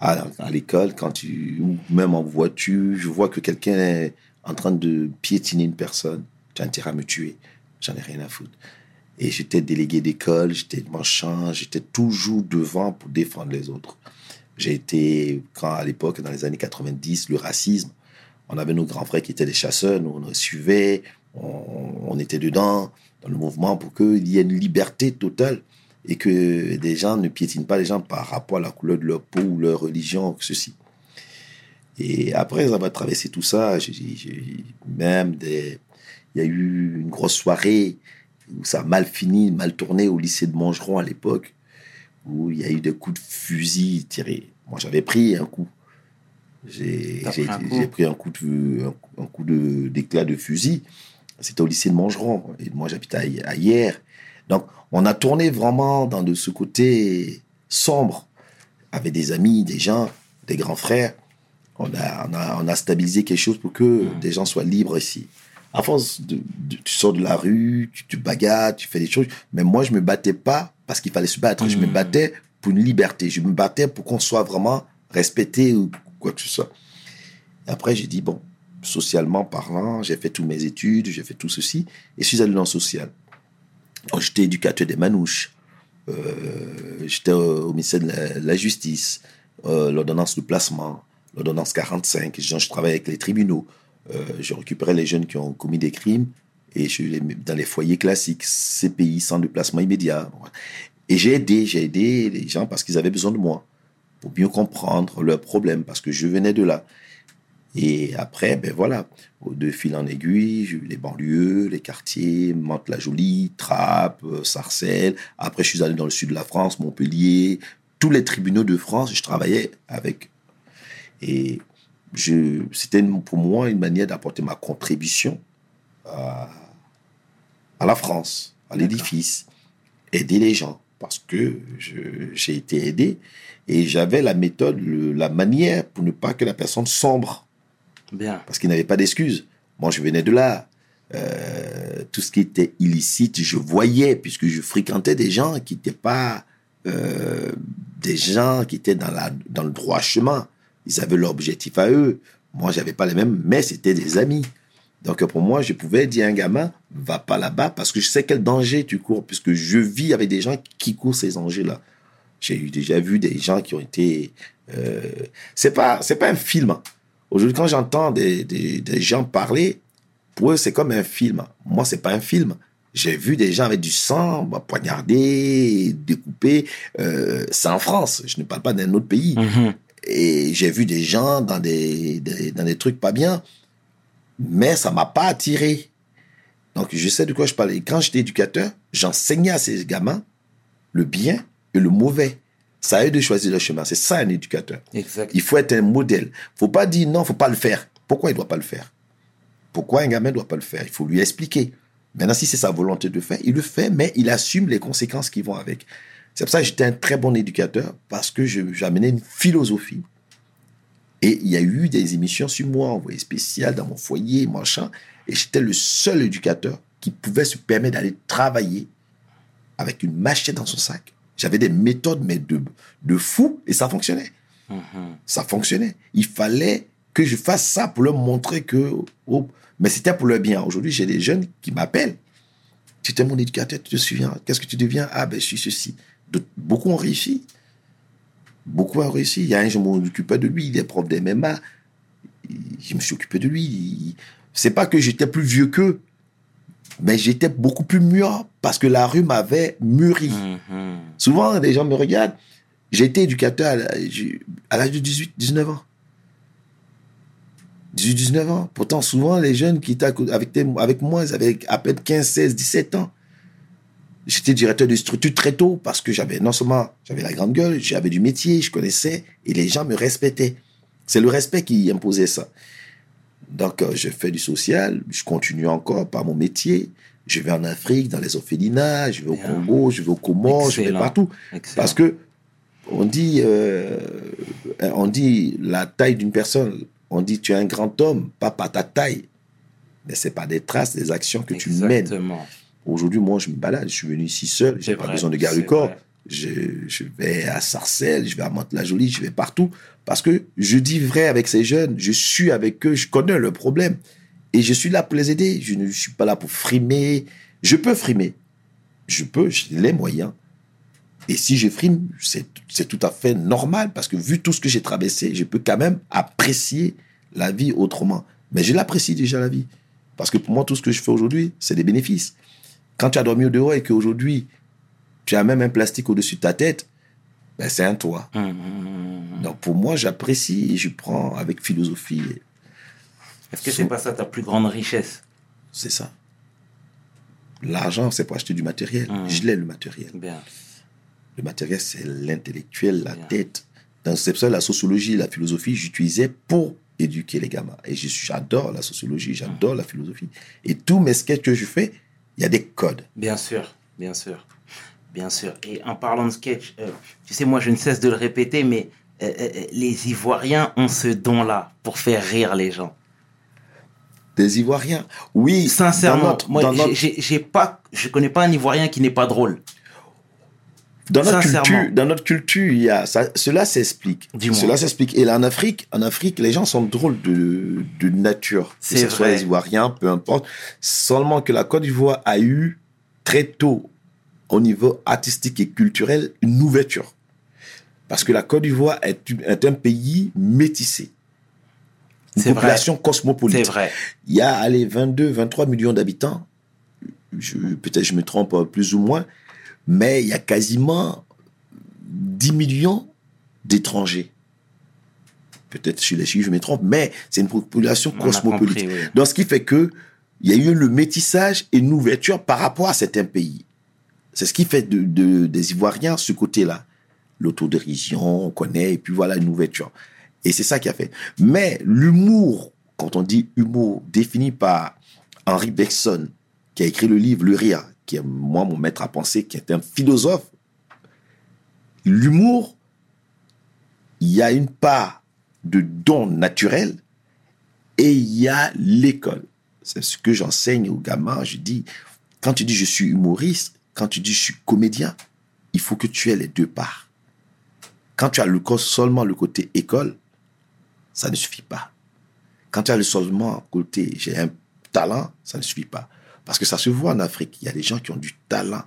À, à l'école, quand tu, ou même en voiture, je vois que quelqu'un est en train de piétiner une personne, tu as intérêt à me tuer. J'en ai rien à foutre. Et j'étais délégué d'école, j'étais machin, j'étais toujours devant pour défendre les autres. J'ai été, quand à l'époque, dans les années 90, le racisme, on avait nos grands frères qui étaient des chasseurs, nous on les suivait, on, on était dedans, dans le mouvement pour qu'il y ait une liberté totale et que des gens ne piétinent pas les gens par rapport à la couleur de leur peau ou leur religion, que ceci. Et après avoir traversé tout ça, j'ai- même des, il y a eu une grosse soirée où ça a mal fini, mal tourné au lycée de Mangeron à l'époque, où il y a eu des coups de fusil tirés. Moi, j'avais pris un coup. J'ai pris un coup j'ai pris un coup de, un, un coup de, d'éclat de fusil. C'était au lycée de Mangeron. Et moi, j'habitais à, à Hier. Donc, on a tourné vraiment dans de ce côté sombre, avec des amis, des gens, des grands frères. On a, on a, on a stabilisé quelque chose pour que des gens soient libres ici. À force, de, de- tu sors de la rue, tu te bagarres, tu fais des choses. Mais moi, je me battais pas parce qu'il fallait se battre. Je me Mhm. battais pour une liberté. Je me battais pour qu'on soit vraiment respecté ou quoi que ce soit. Et après, j'ai dit, bon, socialement parlant, j'ai fait toutes mes études, j'ai fait tout ceci, et je suis allé dans le social. J'étais éducateur des manouches. Euh, j'étais au ministère de la, Justice, euh, l'ordonnance de placement, l'ordonnance 45. Je, je travaillais avec les tribunaux. Euh, je récupérais les jeunes qui ont commis des crimes et je les dans les foyers classiques, CPI, sans de placement immédiat. Et j'ai aidé, j'ai aidé les gens parce qu'ils avaient besoin de moi pour mieux comprendre leurs problèmes parce que je venais de là. Et après, ben voilà, de fil en aiguille, j'ai eu les banlieues, les quartiers, Mantes-la-Jolie, Trappes, euh, Sarcelles. Après, je suis allé dans le sud de la France, Montpellier, tous les tribunaux de France, je travaillais avec. Et c'était pour moi une manière d'apporter ma contribution à, à la France, à l'édifice, aider les gens, parce que j'ai été aidé et j'avais la méthode, le- la manière pour ne pas que la personne sombre Parce qu'il n'avait pas d'excuses. Moi, je venais de là. Euh, tout ce qui était illicite, je voyais, puisque je fréquentais des gens qui n'étaient pas euh, des gens qui étaient dans, le droit chemin. Ils avaient leur objectif à eux. Moi, j'avais pas les mêmes, mais c'était des amis. Donc, pour moi, je pouvais dire à un gamin, va pas là-bas, parce que je sais quel danger tu cours, puisque je vis avec des gens qui courent ces dangers-là. J'ai déjà vu des gens qui ont été. Euh, c'est pas, c'est pas un film. Aujourd'hui, quand j'entends des, des, des gens parler, pour eux, c'est comme un film. Moi, c'est pas un film. J'ai vu des gens avec du sang, bah, poignardés, découpés. Euh, c'est en France. Je ne parle pas d'un autre pays. Mhm. Et j'ai vu des gens dans des, des- dans des trucs pas bien. Mais ça m'a pas attiré. Donc, je sais de quoi je parlais. Quand j'étais éducateur, j'enseignais à ces gamins le bien et le mauvais. Ça a eux de choisir le chemin. C'est ça un éducateur. Exact. Il faut être un modèle. faut pas dire non, faut pas le faire. Pourquoi il doit pas le faire? Pourquoi un gamin doit pas le faire? Il faut lui expliquer. Maintenant, si c'est sa volonté de faire, il le fait, mais il assume les conséquences qui vont avec. C'est pour ça que j'étais un très bon éducateur, parce que j'amenais une philosophie. Et il y a eu des émissions sur moi, envoyées spéciales dans mon foyer, machin. Et j'étais le seul éducateur qui pouvait se permettre d'aller travailler avec une machette dans son sac. J'avais des méthodes, mais de, de fou, et ça fonctionnait Mhm. ça fonctionnait. Il fallait que je fasse ça pour leur montrer que... oh, mais c'était pour leur bien. Aujourd'hui, j'ai des jeunes qui m'appellent. Tu étais mon éducateur, tu te souviens Qu'est-ce que tu deviens? Ah, ben, je suis ceci. De- beaucoup ont réussi. Beaucoup ont réussi. Il y a un, je m'occupais de lui, il est prof d'MMA. Je me suis occupé de lui. C'est pas que j'étais plus vieux qu'eux, mais j'étais beaucoup plus mûr parce que la rue m'avait mûri. Mhm. Souvent, les gens me regardent. Été éducateur à l'âge de 18, 19 ans. 18, 19 ans. Pourtant, souvent, les jeunes qui étaient avec, avec moi, ils avaient à peine 15, 16, 17 ans. J'étais directeur de structure très tôt parce que j'avais, non seulement j'avais la grande gueule, j'avais du métier, je connaissais et les gens me respectaient. C'est le respect qui imposait ça. Donc, euh, je fais du social, je continue encore par mon métier. Je vais en Afrique, dans les orphelinats, je vais au. Congo, je vais au Comores, je vais partout. Excellent. Parce que on dit, euh, on dit la taille d'une personne, on dit tu es un grand homme, pas par ta taille, mais c'est par des traces, des actions que tu mènes. Aujourd'hui, moi, je me balade, je suis venu ici seul, j'ai pas vrai, besoin de garde du corps. vrai. Je, vais à Sarcelles, je vais à Mantes-la-Jolie, je vais partout. Parce que je dis vrai avec ces jeunes, je suis avec eux, je connais le problème. Et je suis là pour les aider. Je ne suis pas là pour frimer. Je peux frimer. Je peux, j'ai les moyens. Et si je frime, c'est c'est tout à fait normal parce que vu tout ce que j'ai traversé, je peux quand même apprécier la vie autrement. Mais je l'apprécie déjà la vie. Parce que pour moi, tout ce que je fais aujourd'hui, c'est des bénéfices. Quand tu as dormi au dehors et qu'aujourd'hui, tu as même un plastique au-dessus de ta tête, ben c'est un toit. Mhm. Donc pour moi, j'apprécie et je prends avec philosophie. Est-ce que c'est pas ça ta plus grande richesse? C'est ça. L'argent, c'est pour acheter du matériel. Mhm. Je l'ai, le matériel. Bien. Le matériel, c'est l'intellectuel, la Bien. tête. C'est pour ça la sociologie, la philosophie, j'utilisais pour éduquer les gamins. Et j'adore la sociologie, j'adore la philosophie. Et tous mes sketchs que je fais, il y a des codes. Bien sûr, bien sûr, bien sûr. Et en parlant de sketch, euh, tu sais, moi, je ne cesse de le répéter, mais euh, euh, les Ivoiriens ont ce don-là pour faire rire les gens. Des Ivoiriens? Oui. Sincèrement, dans notre- moi, dans pas, je connais pas un Ivoirien qui n'est pas drôle. Dans notre culture, dans notre culture, il y a ça, cela s'explique. Dis-moi. Cela s'explique. Et là, en Afrique, en Afrique, les gens sont drôles de, de nature. C'est ce soit les Ivoiriens, peu importe. Seulement que la Côte d'Ivoire a eu très tôt, au niveau artistique et culturel, une ouverture. Parce que la Côte d'Ivoire est, un pays métissé. Une vrai. population cosmopolite. C'est vrai. Il y a, allez, 22, 23 millions d'habitants. Peut-être je me trompe euh, plus ou moins, mais il y a quasiment 10 millions d'étrangers. Peut-être sur les chiffres, je me trompe, mais c'est une population On cosmopolite. compris, oui. Donc, ce qui fait que il y a eu le métissage et une ouverture par rapport à certains pays. C'est ce qui fait de, de- des Ivoiriens ce côté-là. L'autodérision, on connaît, et puis voilà une ouverture. Et c'est ça qui a fait. Mais l'humour, quand on dit humour, défini par Henri Bergson, qui a écrit le livre Le Rire, qui est moi mon maître à penser, qui est un philosophe, l'humour, il y a une part de don naturel et il y a l'école. C'est ce que j'enseigne aux gamins. Je dis, quand tu dis je suis humoriste, quand tu dis je suis comédien, il faut que tu aies les deux parts. Quand tu as le, seulement le côté école, ça ne suffit pas. Quand tu as le seulement côté j'ai un talent, ça ne suffit pas. Parce que ça se voit en Afrique. Il y a des gens qui ont du talent.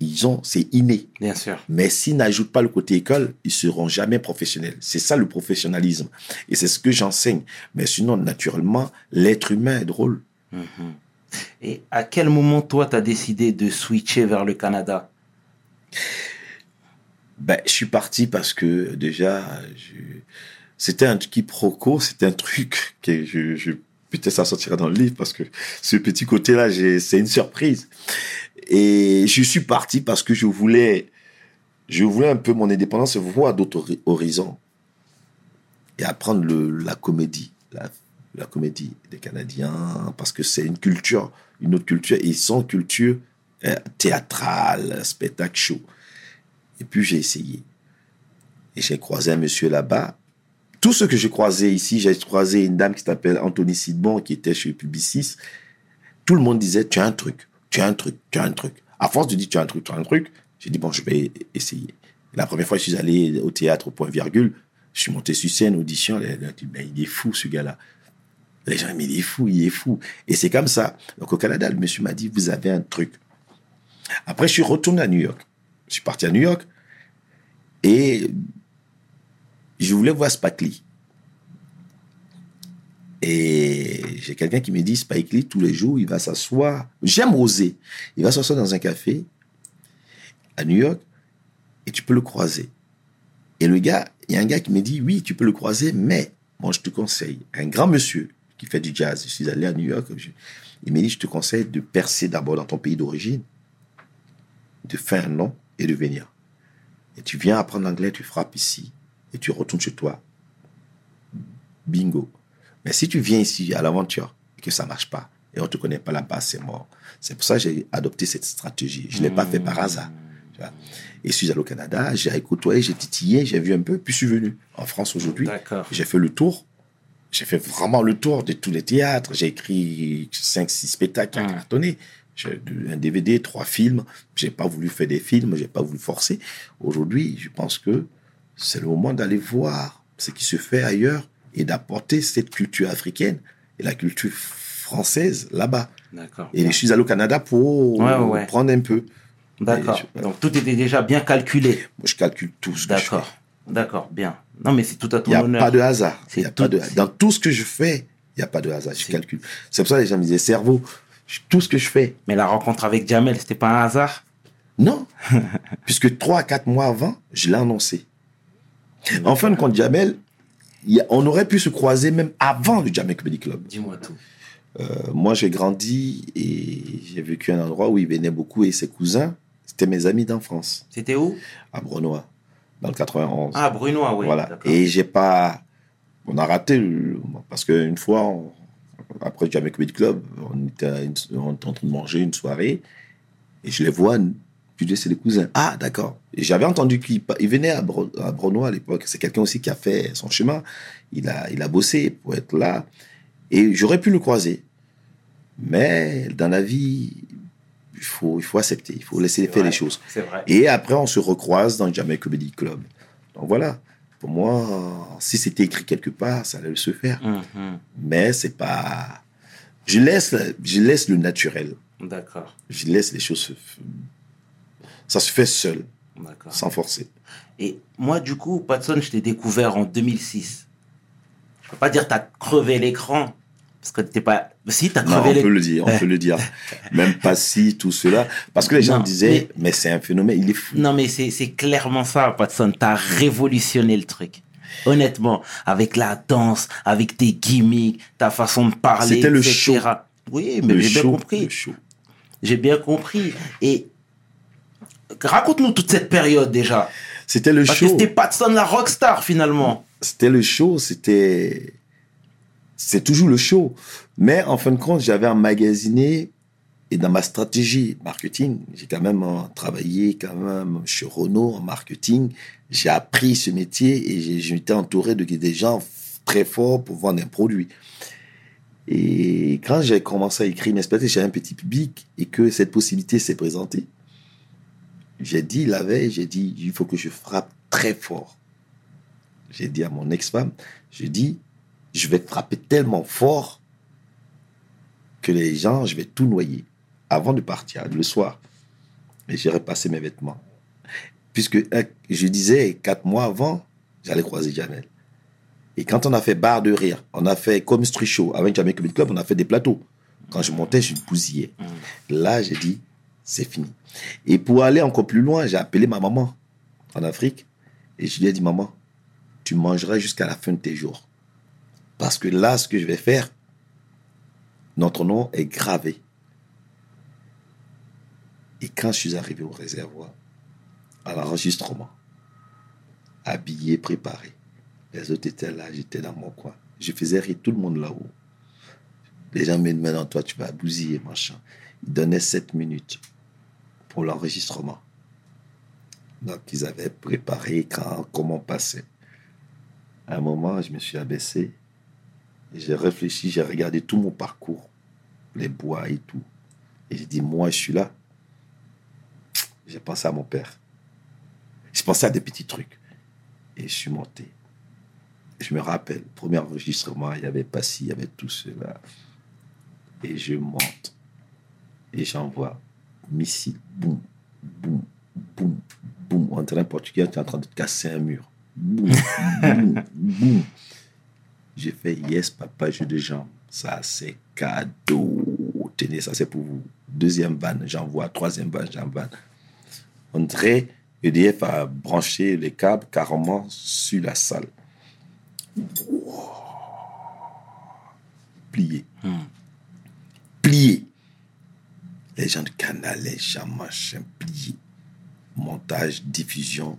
Ils ont, c'est inné. Bien sûr. Mais s'ils n'ajoutent pas le côté école, ils seront jamais professionnels. C'est ça le professionnalisme. Et c'est ce que j'enseigne. Mais sinon, naturellement, l'être humain est drôle. Et à quel moment, toi, tu as décidé de switcher vers le Canada? Ben, je suis parti parce que déjà, c'était un quiproquo, c'était un truc que je, peut-être ça sortira dans le livre parce que ce petit côté-là, c'est une surprise. Et je suis parti parce que je voulais, je voulais un peu mon indépendance, voir d'autres hori- horizons et apprendre la comédie, la, la comédie des Canadiens parce que c'est une culture, une autre culture et sans culture euh, théâtrale, spectacle show. Et puis j'ai essayé. Et j'ai croisé un monsieur là-bas. Tout ce que j'ai croisé ici, j'ai croisé une dame qui s'appelle Anthony Sidbon, qui était chez Publicis. Tout le monde disait, tu as un truc, tu as un truc, tu as un truc. À force de dire, tu as un truc, tu as un truc, j'ai dit, bon, je vais essayer. La première fois, je suis allé au théâtre au point virgule. Je suis monté sur scène, audition. Il est fou, ce gars-là. Les gens, mais il est fou, il est fou. Et c'est comme ça. Donc au Canada, le monsieur m'a dit, vous avez un truc. Après, je suis retourné à New York. Je suis parti à New York et je voulais voir Spike Lee. Et j'ai quelqu'un qui me dit Spike Lee, tous les jours, il va s'asseoir. J'aime oser. Il va s'asseoir dans un café à New York et tu peux le croiser. Et le gars, il y a un gars qui me dit Oui, tu peux le croiser, mais moi, je te conseille, un grand monsieur qui fait du jazz. Je suis allé à New York. je- il m'a dit Je te conseille de percer d'abord dans ton pays d'origine, de faire un nom et de venir. Et tu viens apprendre l'anglais, tu frappes ici et tu retournes chez toi. Bingo. Mais si tu viens ici à l'aventure et que ça marche pas et on ne te connaît pas là-bas, c'est mort. C'est pour ça que j'ai adopté cette stratégie. Je ne l'ai pas fait par hasard. tu vois. Et je suis allé au Canada, j'ai côtoyé, j'ai titillé, j'ai vu un peu, puis je suis venu en France aujourd'hui. J'ai fait le tour. J'ai fait vraiment le tour de tous les théâtres. J'ai écrit 5-6 spectacles Mm. cartonné. J'ai un DVD, trois films. J'ai pas voulu faire des films, j'ai pas voulu forcer. Aujourd'hui, je pense que c'est le moment d'aller voir ce qui se fait ailleurs et d'apporter cette culture africaine et la culture française là-bas. D'accord. Et je suis allé au Canada pour Ouais, prendre un peu. D'accord. Je- Donc tout était déjà bien calculé. Moi, je calcule tout ce que je fais. D'accord. D'accord, bien. Non, mais c'est tout à Il ton n'y a honneur. pas de hasard. Il y a pas tout- de- Dans tout ce que je fais, il n'y a pas de hasard. Je calcule. C'est pour ça que les gens me disaient, cerveau, tout ce que je fais. Mais la rencontre avec Jamel, c'était pas un hasard? Non. Puisque trois à quatre mois avant, je l'ai annoncé. En fin de compte, Jamel, il a- on aurait pu se croiser même avant le Jamel Comedy Club. Dis-moi tout. Euh, moi, j'ai grandi et j'ai vécu à un endroit où il venait beaucoup et ses cousins, c'était mes amis d'enfance, C'était où? À Brenois, dans le 91. Ah, Brunois, oui. voilà. Et j'ai pas. On a raté parce qu'une fois, on- après le Jamaica Comedy Club, on était, une- on était en train de manger une soirée et je les vois. Je dis, c'est des cousins. Ah, d'accord. Et j'avais entendu qu'il il venait à, Bro- à à l'époque. C'est quelqu'un aussi qui a fait son chemin. Il a, il a bossé pour être là. Et j'aurais pu le croiser. Mais dans la vie, il faut, il faut accepter, il faut laisser faire vrai, les choses. Vrai. Et après, on se recroise dans le Jamaica Comedy Club. Donc voilà. Pour moi, si c'était écrit quelque part, ça allait se faire. Mhm. Mais c'est pas. Je laisse, je laisse le naturel. D'accord. Je laisse les choses se. Ça se fait seul, sans forcer. Et moi, du coup, Patson, je t'ai découvert en 2006. Je peux pas dire t'as crevé l'écran. Parce que t'es pas. Si, t'as Non, crevé on peut le dire, on peut le dire. Même pas si, tout cela. Parce que les gens Non, disaient, mais, c'est un phénomène, il est fou. Non, mais c'est clairement ça, Patson. T'as révolutionné le truc. Honnêtement, avec la danse, avec tes gimmicks, ta façon de parler, C'était le etc. show. Oui, mais j'ai bien show, compris. show. J'ai bien compris. Et raconte-nous toute cette période déjà. C'était le Parce que show. c'était Patson la rockstar finalement. C'était le show, c'était. C'est toujours le show. Mais en fin de compte, j'avais emmagasiné et dans ma stratégie marketing, j'ai quand même euh, travaillé quand même chez Renault en marketing. J'ai appris ce métier et j'ai- j'étais entouré de des gens très forts pour vendre un produit. Et quand j'ai commencé à écrire mes spectacles, j'avais un petit public et que cette possibilité s'est présentée. J'ai dit la veille, j'ai dit, il faut que je frappe très fort. J'ai dit à mon ex-femme, j'ai dit, je vais frapper tellement fort que les gens, je vais tout noyer avant de partir le soir. Et j'ai repassé mes vêtements. Puisque euh, je disais, quatre mois avant, j'allais croiser Jamel. Et quand on a fait barre de rire, on a fait comme Street Show avec Jamel Comedy Club, on a fait des plateaux. Quand je montais, je bousillais. Là, j'ai dit, c'est fini. Et pour aller encore plus loin, j'ai appelé ma maman en Afrique et je lui ai dit, maman, tu mangeras jusqu'à la fin de tes jours. Parce que là, ce que je vais faire, notre nom est gravé. Et quand je suis arrivé au réservoir, à l'enregistrement, habillé, préparé, les autres étaient là, j'étais dans mon coin. Je faisais rire tout le monde là-haut. Les gens me demandaient, toi, tu vas bousiller, machin. Ils donnaient sept minutes pour l'enregistrement. Donc, ils avaient préparé quand, comment passer. À un moment, je me suis abaissé j'ai réfléchi, j'ai regardé tout mon parcours, les bois et tout. Et j'ai dit, moi, je suis là. J'ai pensé à mon père. Je pensais à des petits trucs. Et je suis monté. Je me rappelle, premier enregistrement, il y avait Passy, il y avait tout cela. Et je monte. Et j'envoie missile, boum, boum, boum, boum. En train portugais, tu es en train de te casser un mur. Boum, boum, boum. J'ai fait yes, papa, jeu de jambes. Ça, c'est cadeau. Tenez, ça, c'est pour vous. Deuxième vanne, j'envoie. Troisième vanne, j'envoie. On dirait EDF a branché les câbles carrément sur la salle. Plié. Plié. Les gens de canal, les gens machin, plié. Montage, diffusion.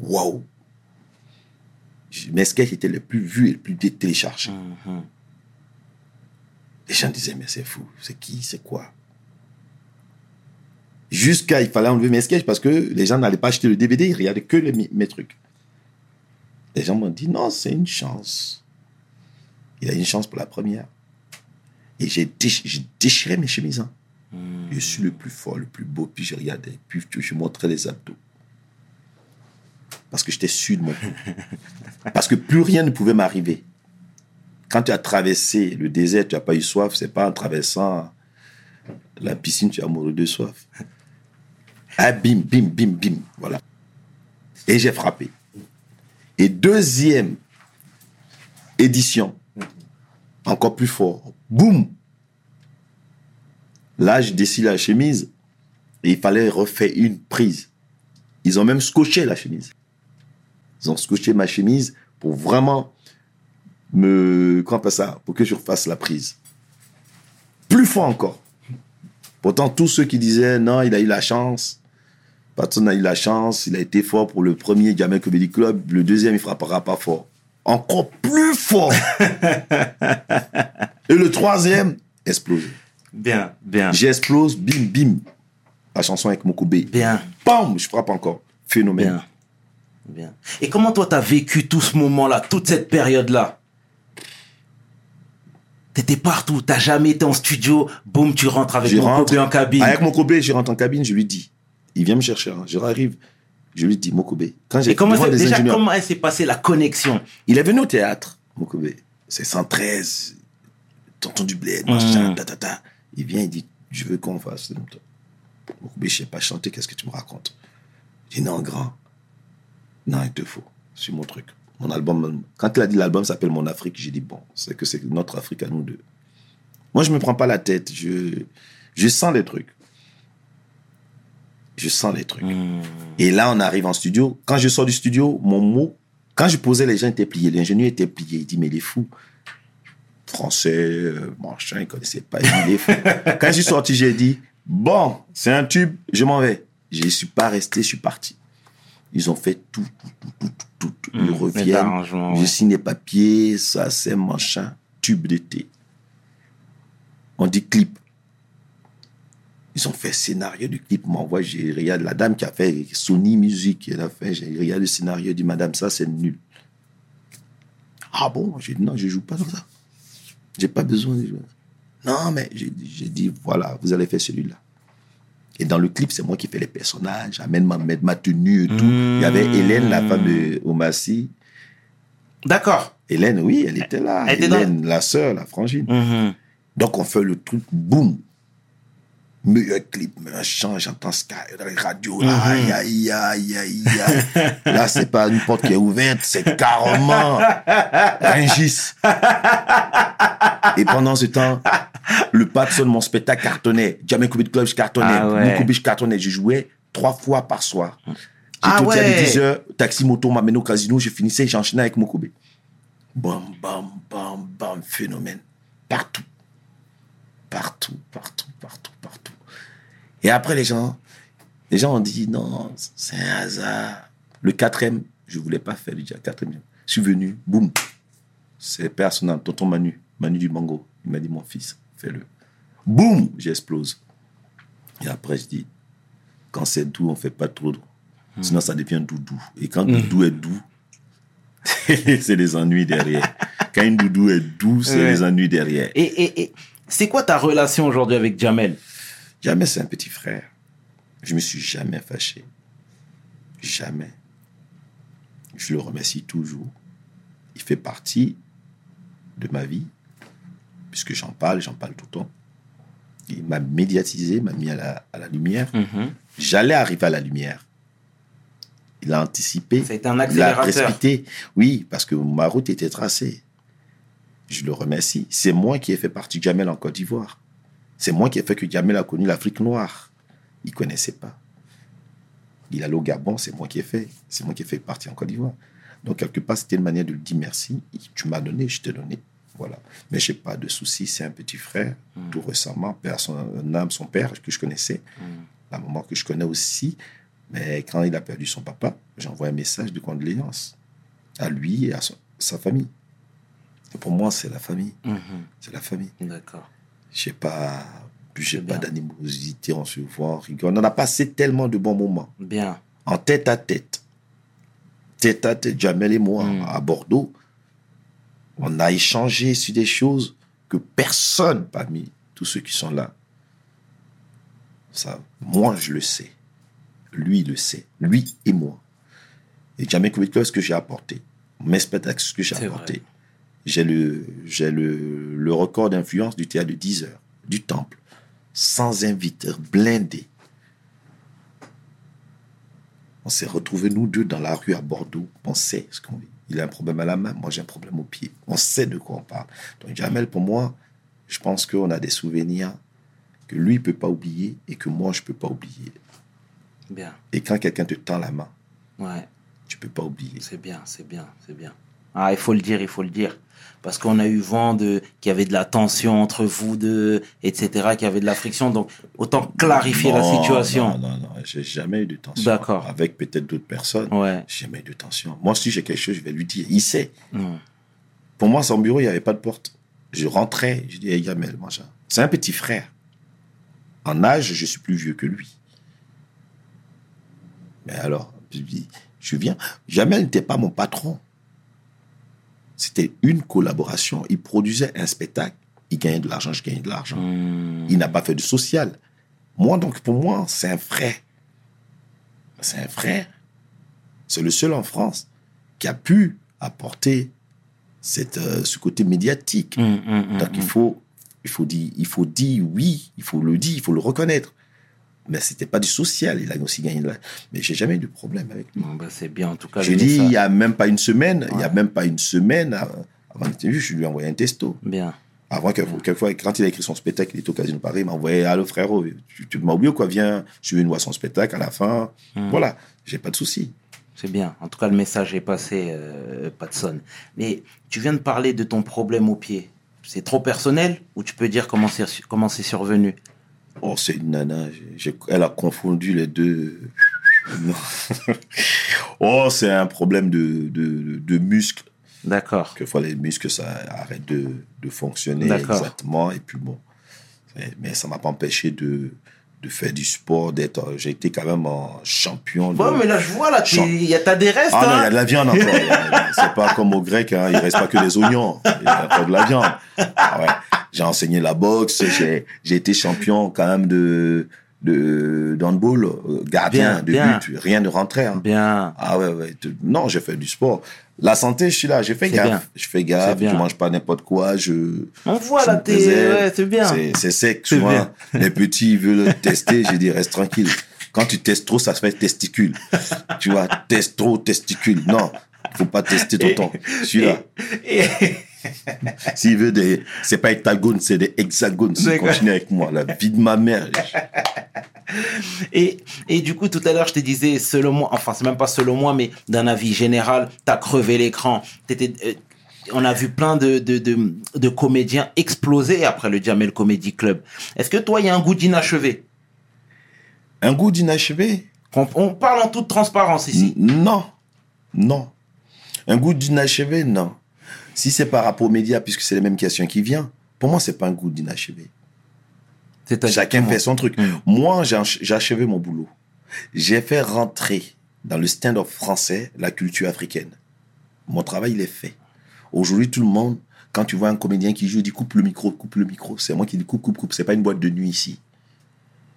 Waouh! Mes sketchs étaient les plus vus et les plus téléchargés. Les gens disaient, mais c'est fou, c'est qui, c'est quoi? Jusqu'à, il fallait enlever mes sketchs parce que les gens n'allaient pas acheter le DVD, ils regardaient que les, mes, trucs. Les gens m'ont dit, non, c'est une chance. Il a une chance pour la première. Et j'ai déch- j'ai déchiré mes chemises. hein. Je suis le plus fort, le plus beau, puis je regardais, puis je montrais les abdos. Parce que j'étais sûr de mon coup. Parce que plus rien ne pouvait m'arriver. Quand tu as traversé le désert, tu n'as pas eu soif, c'est pas en traversant la piscine, tu as mouru de soif. Ah, bim, bim, bim, bim. Voilà. Et j'ai frappé. Et deuxième édition, encore plus fort. Boum Là, je décide la chemise il fallait refaire une prise. Ils ont même scotché la chemise. Ils ont scotché ma chemise pour vraiment me. Comment on ça Pour que je refasse la prise. Plus fort encore. Pourtant, tous ceux qui disaient non, il a eu la chance. Patson a eu la chance, il a été fort pour le premier Jamel Comedy Club. Le deuxième, il frappera pas fort. Encore plus fort. Et le troisième, explosé. Bien, bien. J'explose, bim, bim. La chanson avec Mokobe. Bien. Bam, je frappe encore. Phénomène. Bien. Bien. Et comment toi, t'as vécu tout ce moment-là, toute cette période-là? T'étais partout. T'as jamais été en studio. Boum, tu rentres avec Je mon rentre- en cabine. Avec mon Kobe, je rentre en cabine, je lui dis. Il vient me chercher. hein. Je arrive. Je lui dis, Mokobe. Quand j'ai Et comment c'est- déjà, ingénieurs- comment s'est passée la connexion? Il est venu au théâtre, Mokobe. C'est 113, tonton du bled, machin, Mhm. ta, ta, ta. Il vient, il dit, je veux qu'on fasse. Mokobe, je sais pas chanter, qu'est-ce que tu me racontes? Je dis, non, grand. Non, il te faut. C'est mon truc. Mon album, quand il a dit l'album s'appelle Mon Afrique, j'ai dit, bon, c'est que c'est notre Afrique à nous deux. Moi, je me prends pas la tête. Je, je sens les trucs. Je sens les trucs. Hmm. Et là, on arrive en studio. Quand je sors du studio, mon mot, quand je posais, les gens étaient pliés. L'ingénieur était plié. Il dit, mais il est fou. Français, euh, machin, il connaissait pas. Il est fou. quand je suis sorti, j'ai dit, bon, c'est un tube, je m'en vais. Je ne suis pas resté, je suis parti. Ils ont fait tout, tout, tout, tout, tout. Ils Mmh, les reviennent. Je ouais. signe les papiers, ça, c'est machin, tube d'été. On dit clip. Ils ont fait scénario du clip. M'envoie, j'ai regarde la dame qui a fait Sony Music. Elle a fait, j'ai regardé le scénario, dit Madame, ça c'est nul. Ah bon? J'ai dit non, je joue pas comme ça. J'ai pas besoin de jouer. Non, mais j'ai dit voilà, vous allez faire celui-là. Et dans le clip, c'est moi qui fais les personnages, amène ma, ma tenue et tout. Il y avait Hélène, la femme de Omassi. D'accord. Hélène, oui, elle était là. Elle était dans- Hélène, la sœur, la frangine. Mhm. Donc on fait le truc, boum. Meilleur clip, machin, j'entends Sky dans les radios. Mhm. Aïe, aïe, aïe, aïe, aïe. Là, c'est pas une porte qui est ouverte, c'est carrément Rungis. Et pendant ce temps, le patron de mon spectacle cartonnait. Jamaica Comedy Club, je cartonnais. Ah ouais. Je cartonnais. Je jouais trois fois par soir. J'ai Ah tout à ouais. 10 heures, taxi moto m'amène au casino, je finissais, j'enchaînais avec Mokobe. Bam, bam, bam, bam, phénomène. Partout, partout, partout, partout. Et après, les gens, les gens ont dit, non, c'est un hasard. Le quatrième, je voulais pas faire déjà quatrième. Je suis venu, boum. C'est personnel, tonton Manu, Manu du Mango. Il m'a dit, mon fils, fais-le. Boum, j'explose. Et après, je dis, quand c'est doux, on fait pas trop doux. Sinon, ça devient doudou. Et quand doudou est doux, c'est les ennuis derrière. Quand une doudou est doux, c'est Ouais. les ennuis derrière. Et, et, et c'est quoi ta relation aujourd'hui avec Jamel? Jamais c'est un petit frère. Je me suis jamais fâché. Jamais. Je le remercie toujours. Il fait partie de ma vie, puisque j'en parle, j'en parle tout le temps. Il m'a médiatisé, m'a mis à la, à la lumière. Mhm. J'allais arriver à la lumière. Il a anticipé. Ça a été un Il a accélérateur. précipité. Oui, parce que ma route était tracée. Je le remercie. C'est moi qui ai fait partie de Jamel en Côte d'Ivoire. C'est moi qui ai fait que Jamel a connu l'Afrique noire. Il ne connaissait pas. Il allait au Gabon, c'est moi qui ai fait. C'est moi qui ai fait partie en Côte d'Ivoire. Donc, quelque part, c'était une manière de lui dire merci. Tu m'as donné, je t'ai donné. Voilà. Mais je n'ai pas de souci. C'est un petit frère. Tout récemment, père, son âme, son père, que je connaissais. La maman que je connais aussi. Mais quand il a perdu son papa, j'envoie un message de condoléances à lui et à son- sa famille. Et pour moi, c'est la famille. Mhm. C'est la famille. D'accord. Je n'ai pas, j'ai pas d'animosité, on se voit, on rigole. On a passé tellement de bons moments Bien. en tête à tête. Tête à tête, Jamel et moi, Mm. à Bordeaux. On a échangé sur des choses que personne parmi tous ceux qui sont là. Ça, moi, je le sais. Lui, il le sait. Lui et moi. Et Jamel Club, ce que j'ai apporté. Mes spectacles, ce que j'ai apporté. vrai. J'ai le, j'ai le, le record d'influence du théâtre de 10 heures, du temple, sans invité, blindé. On s'est retrouvés, nous deux, dans la rue à Bordeaux. On sait ce qu'on vit. Il a un problème à la main, moi j'ai un problème au pied. On sait de quoi on parle. Donc Jamel, pour moi, je pense qu'on a des souvenirs que lui ne peut pas oublier et que moi, je ne peux pas oublier. Bien. Et quand quelqu'un te tend la main, Ouais. tu ne peux pas oublier. C'est bien, c'est bien, c'est bien. Ah, il faut le dire, il faut le dire. Parce qu'on a eu vent de qu'il y avait de la tension entre vous deux, etc., qu'il y avait de la friction. Donc, autant clarifier la Non, situation. Non, non, non, j'ai jamais eu de tension. D'accord. Avec peut-être d'autres personnes. Ouais. J'ai jamais eu de tension. Moi, si j'ai quelque chose, je vais lui dire. Il sait. Mm. Pour moi, son bureau, il n'y avait pas de porte. Je rentrais, je dis, hey, Yamel, machin. C'est un petit frère. En âge, je suis plus vieux que lui. Mais alors, je dis, je viens. Jamel n'était pas mon patron. C'était une collaboration. Il produisait un spectacle. Il gagnait de l'argent, je gagnais de l'argent. Hmm. Il n'a pas fait du social. Moi, donc, pour moi, c'est un frère. C'est un frère. C'est le seul en France qui a pu apporter cette, euh, ce côté médiatique. Hum, hum, Donc, il faut, il, faut dire, il faut dire oui, il faut le dire, il faut le reconnaître. Mais c'était pas du social, il a aussi gagné de la... Mais j'ai jamais eu de problème avec lui. Bon, bah, c'est bien, en tout cas. J'ai le dit, il y a même pas une semaine, il y a Ouais. même pas une semaine, avant l'interview, je lui ai envoyé un texto. Bien. Avant, quelquefois, quelquefois, quand il a écrit son spectacle, il était au Casino de Paris, il m'a envoyé Allô frérot, tu, tu m'as oublié ou quoi? Viens, je veux voir son spectacle à la fin. Hmm. Voilà, j'ai pas de souci. C'est bien. En tout cas, le message est passé, euh, Patson. Mais tu viens de parler de ton problème au pied. C'est trop personnel ou tu peux dire comment c'est comment c'est survenu? Oh, c'est une nana, elle a confondu les deux. Non. oh, c'est un problème de, de, de muscles. D'accord. Quelquefois, les muscles, ça arrête de, de fonctionner D'accord. exactement. Et puis bon, mais ça m'a pas empêché de, de faire du sport, d'être. J'ai été quand même un champion. de- Bon, mais là, je vois, là, tu- Chant. il y a t'as des restes. Ah non, il y hein a de la viande encore. C'est pas comme au grec, hein, il reste pas que des oignons. Il y a encore de la viande. Ah ouais. J'ai enseigné la boxe, j'ai j'ai été champion quand même de de d'handball, euh, gardien Bien, de bien. but, rien ne rentrait. hein. Bien. Ah ouais, ouais. Non, j'ai fait du sport. La santé, je suis là, j'ai fait C'est gaffe. bien. Je fais gaffe, je mange pas n'importe quoi, je... On voit je préserve. Ouais, c'est bien. C'est- C'est sec, souvent. bien. Les petits ils veulent tester, j'ai dit, reste tranquille. Quand tu testes trop, ça se fait testicule. tu vois, teste trop, testicule. Non, faut pas tester le temps. Je suis là. S'il veut des, c'est pas hectagones, c'est des hexagones. Continue avec moi, la vie de ma mère. Et, et du coup, tout à l'heure, je te disais, selon moi, enfin, c'est même pas selon moi, mais d'un avis général, t'as crevé l'écran. T'étais, euh, on a vu plein de, de, de, de comédiens exploser après le Jamel Comedy Club. Est-ce que toi, il y a un goût d'inachevé? Un goût d'inachevé? on, on parle en toute transparence ici. N- Non, non. Un goût d'inachevé, non. Si c'est par rapport aux médias, puisque c'est les mêmes questions qui viennent, pour moi, c'est pas un goût d'inachevé. Chacun fait son truc. Mm. Moi, j'ai ach- j'ai achevé mon boulot. J'ai fait rentrer dans le stand-up français la culture africaine. Mon travail, il est fait. Aujourd'hui, tout le monde, quand tu vois un comédien qui joue, il dit coupe le micro, coupe le micro. C'est moi qui dis coupe, coupe, coupe. C'est pas une boîte de nuit ici.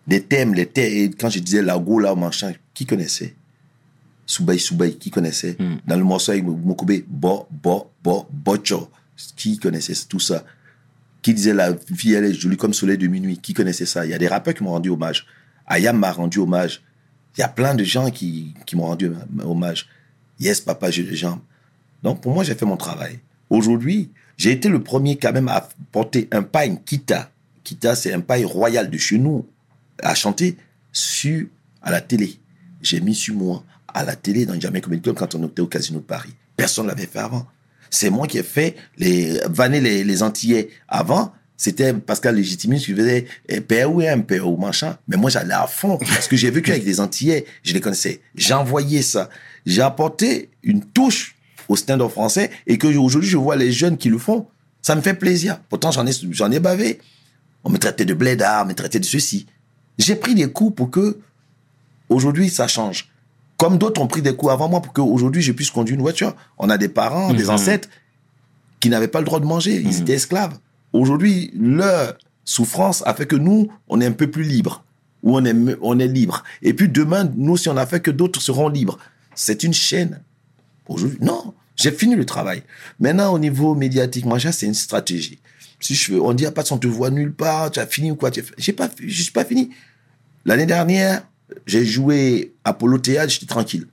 Les thèmes, les thèmes, quand je disais lago, là, machin, qui connaissait? Soubaï, Soubaï, qui connaissait? Mm. Dans le morceau avec Mokobe, bo, bo, bo, bocho. Qui connaissait tout ça? Qui disait la vie elle est jolie comme soleil de minuit. Qui connaissait ça? Il y a des rappeurs qui m'ont rendu hommage. Ayam m'a rendu hommage. Il y a plein de gens qui, qui m'ont rendu hommage. Yes, papa, j'ai les jambes. Donc, pour moi, j'ai fait mon travail. Aujourd'hui, j'ai été le premier quand même à porter un paille Kita. Kita, c'est un paille royal de chez nous, à chanter sur, à la télé. J'ai mis sur moi à la télé dans le Jamaica Comedy Club quand on était au Casino de Paris. Personne ne l'avait fait avant. C'est moi qui ai fait les vanner les, les Antillais. Avant, c'était Pascal Légitimus qui faisait eh, POM, PO, machin. Mais moi, j'allais à fond parce que j'ai vécu avec des Antillais. Je les connaissais. J'ai envoyé ça. J'ai apporté une touche au stand-up français et que aujourd'hui, je vois les jeunes qui le font. Ça me fait plaisir. Pourtant, j'en ai, j'en ai bavé. On me traitait de blédard, on me traitait de ceci. J'ai pris des coups pour que aujourd'hui, ça change. Comme d'autres ont pris des coups avant moi pour qu'aujourd'hui, je puisse conduire une voiture. On a des parents, des Mhm. ancêtres qui n'avaient pas le droit de manger. Ils Mhm. étaient esclaves. Aujourd'hui, leur souffrance a fait que nous, on est un peu plus libres. Ou on est, on est libre. Et puis demain, nous, si on a fait que d'autres seront libres. C'est une chaîne. Aujourd'hui, non. J'ai fini le travail. Maintenant, au niveau médiatique, machin, c'est une stratégie. Si je veux, on dit, ah, pas on te voit nulle part, tu as fini ou quoi, j'ai pas, je suis pas fini. L'année dernière, j'ai joué Apollo Théâtre, j'étais tranquille.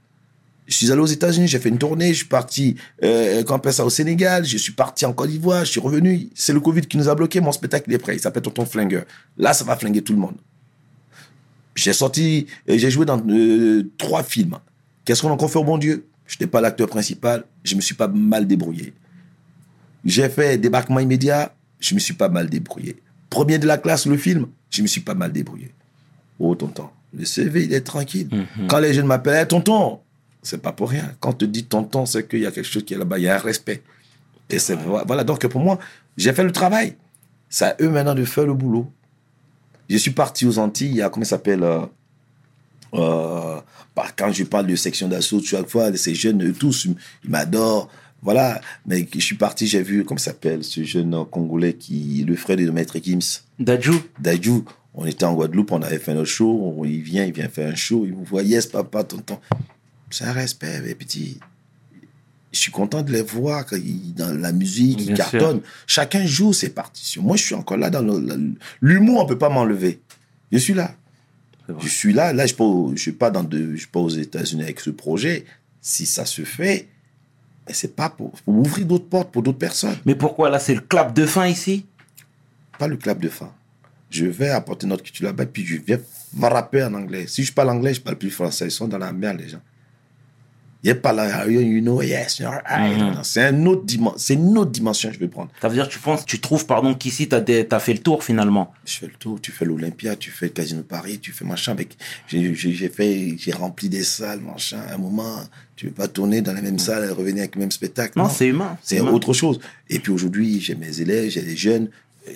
Je suis allé aux États-Unis, j'ai fait une tournée, je suis parti, euh, quand on ça au Sénégal, je suis parti en Côte d'Ivoire, je suis revenu. C'est le Covid qui nous a bloqué, mon spectacle est prêt, il s'appelle Tonton Flingueur. Là, ça va flinguer tout le monde. J'ai sorti, et j'ai joué dans euh, trois films. Qu'est-ce qu'on encore fait au bon Dieu? Je n'étais pas l'acteur principal, je me suis pas mal débrouillé. J'ai fait Débarquement immédiat, je me suis pas mal débrouillé. Premier de la classe, le film, je me suis pas mal débrouillé. Oh, tonton, le CV, il est tranquille. Mhm. Quand les jeunes m'appellent, Eh, tonton, c'est pas pour rien. Quand on te dit tonton, c'est qu'il y a quelque chose qui est là-bas, il y a un respect. Et c'est voilà, donc pour moi, j'ai fait le travail. C'est à eux maintenant de faire le boulot. Je suis parti aux Antilles, il y a, comment ça s'appelle euh, euh, bah, Quand je parle de section d'assaut, chaque fois, ces jeunes, eux tous, ils m'adorent. Voilà, mais je suis parti, j'ai vu, comment ça s'appelle, ce jeune Congolais qui, le frère de Maître Gims, Dajou. Dajou. On était en Guadeloupe, on avait fait notre show, on- il vient, il vient faire un show, il me voit, yes, papa, tonton. C'est un respect, mes petits. Je suis content de les voir dans la musique, ils cartonnent. Chacun joue ses partitions. Moi, je suis encore là dans l'humour, on peut pas m'enlever. Je suis là. Je suis là. Là, je je suis pas dans de, je suis pas aux États-Unis avec ce projet. Si ça se fait, mais c'est pas pour, pour ouvrir d'autres portes pour d'autres personnes. Mais pourquoi là, c'est le clap de fin ici? Pas le clap de fin. Je vais apporter notre culture là-bas, puis je viens rapper en anglais. Si je parle anglais, je parle plus français. Ils sont dans la merde, les gens. Ils parlent, là, you know, yes, you're right. Mhm. C'est un autre dimension. Une autre dimension que je vais prendre. Ça veut dire, tu penses, tu trouves, pardon, qu'ici, t'as des- t'as fait le tour finalement. Je fais le tour, tu fais l'Olympia, tu fais le Casino de Paris, tu fais machin avec. J'ai fait, rempli des salles, machin. À un moment, tu veux pas tourner dans la même salle et revenir avec le même spectacle. Non, c'est humain. C'est autre chose. Et puis aujourd'hui, j'ai mes élèves, j'ai des jeunes.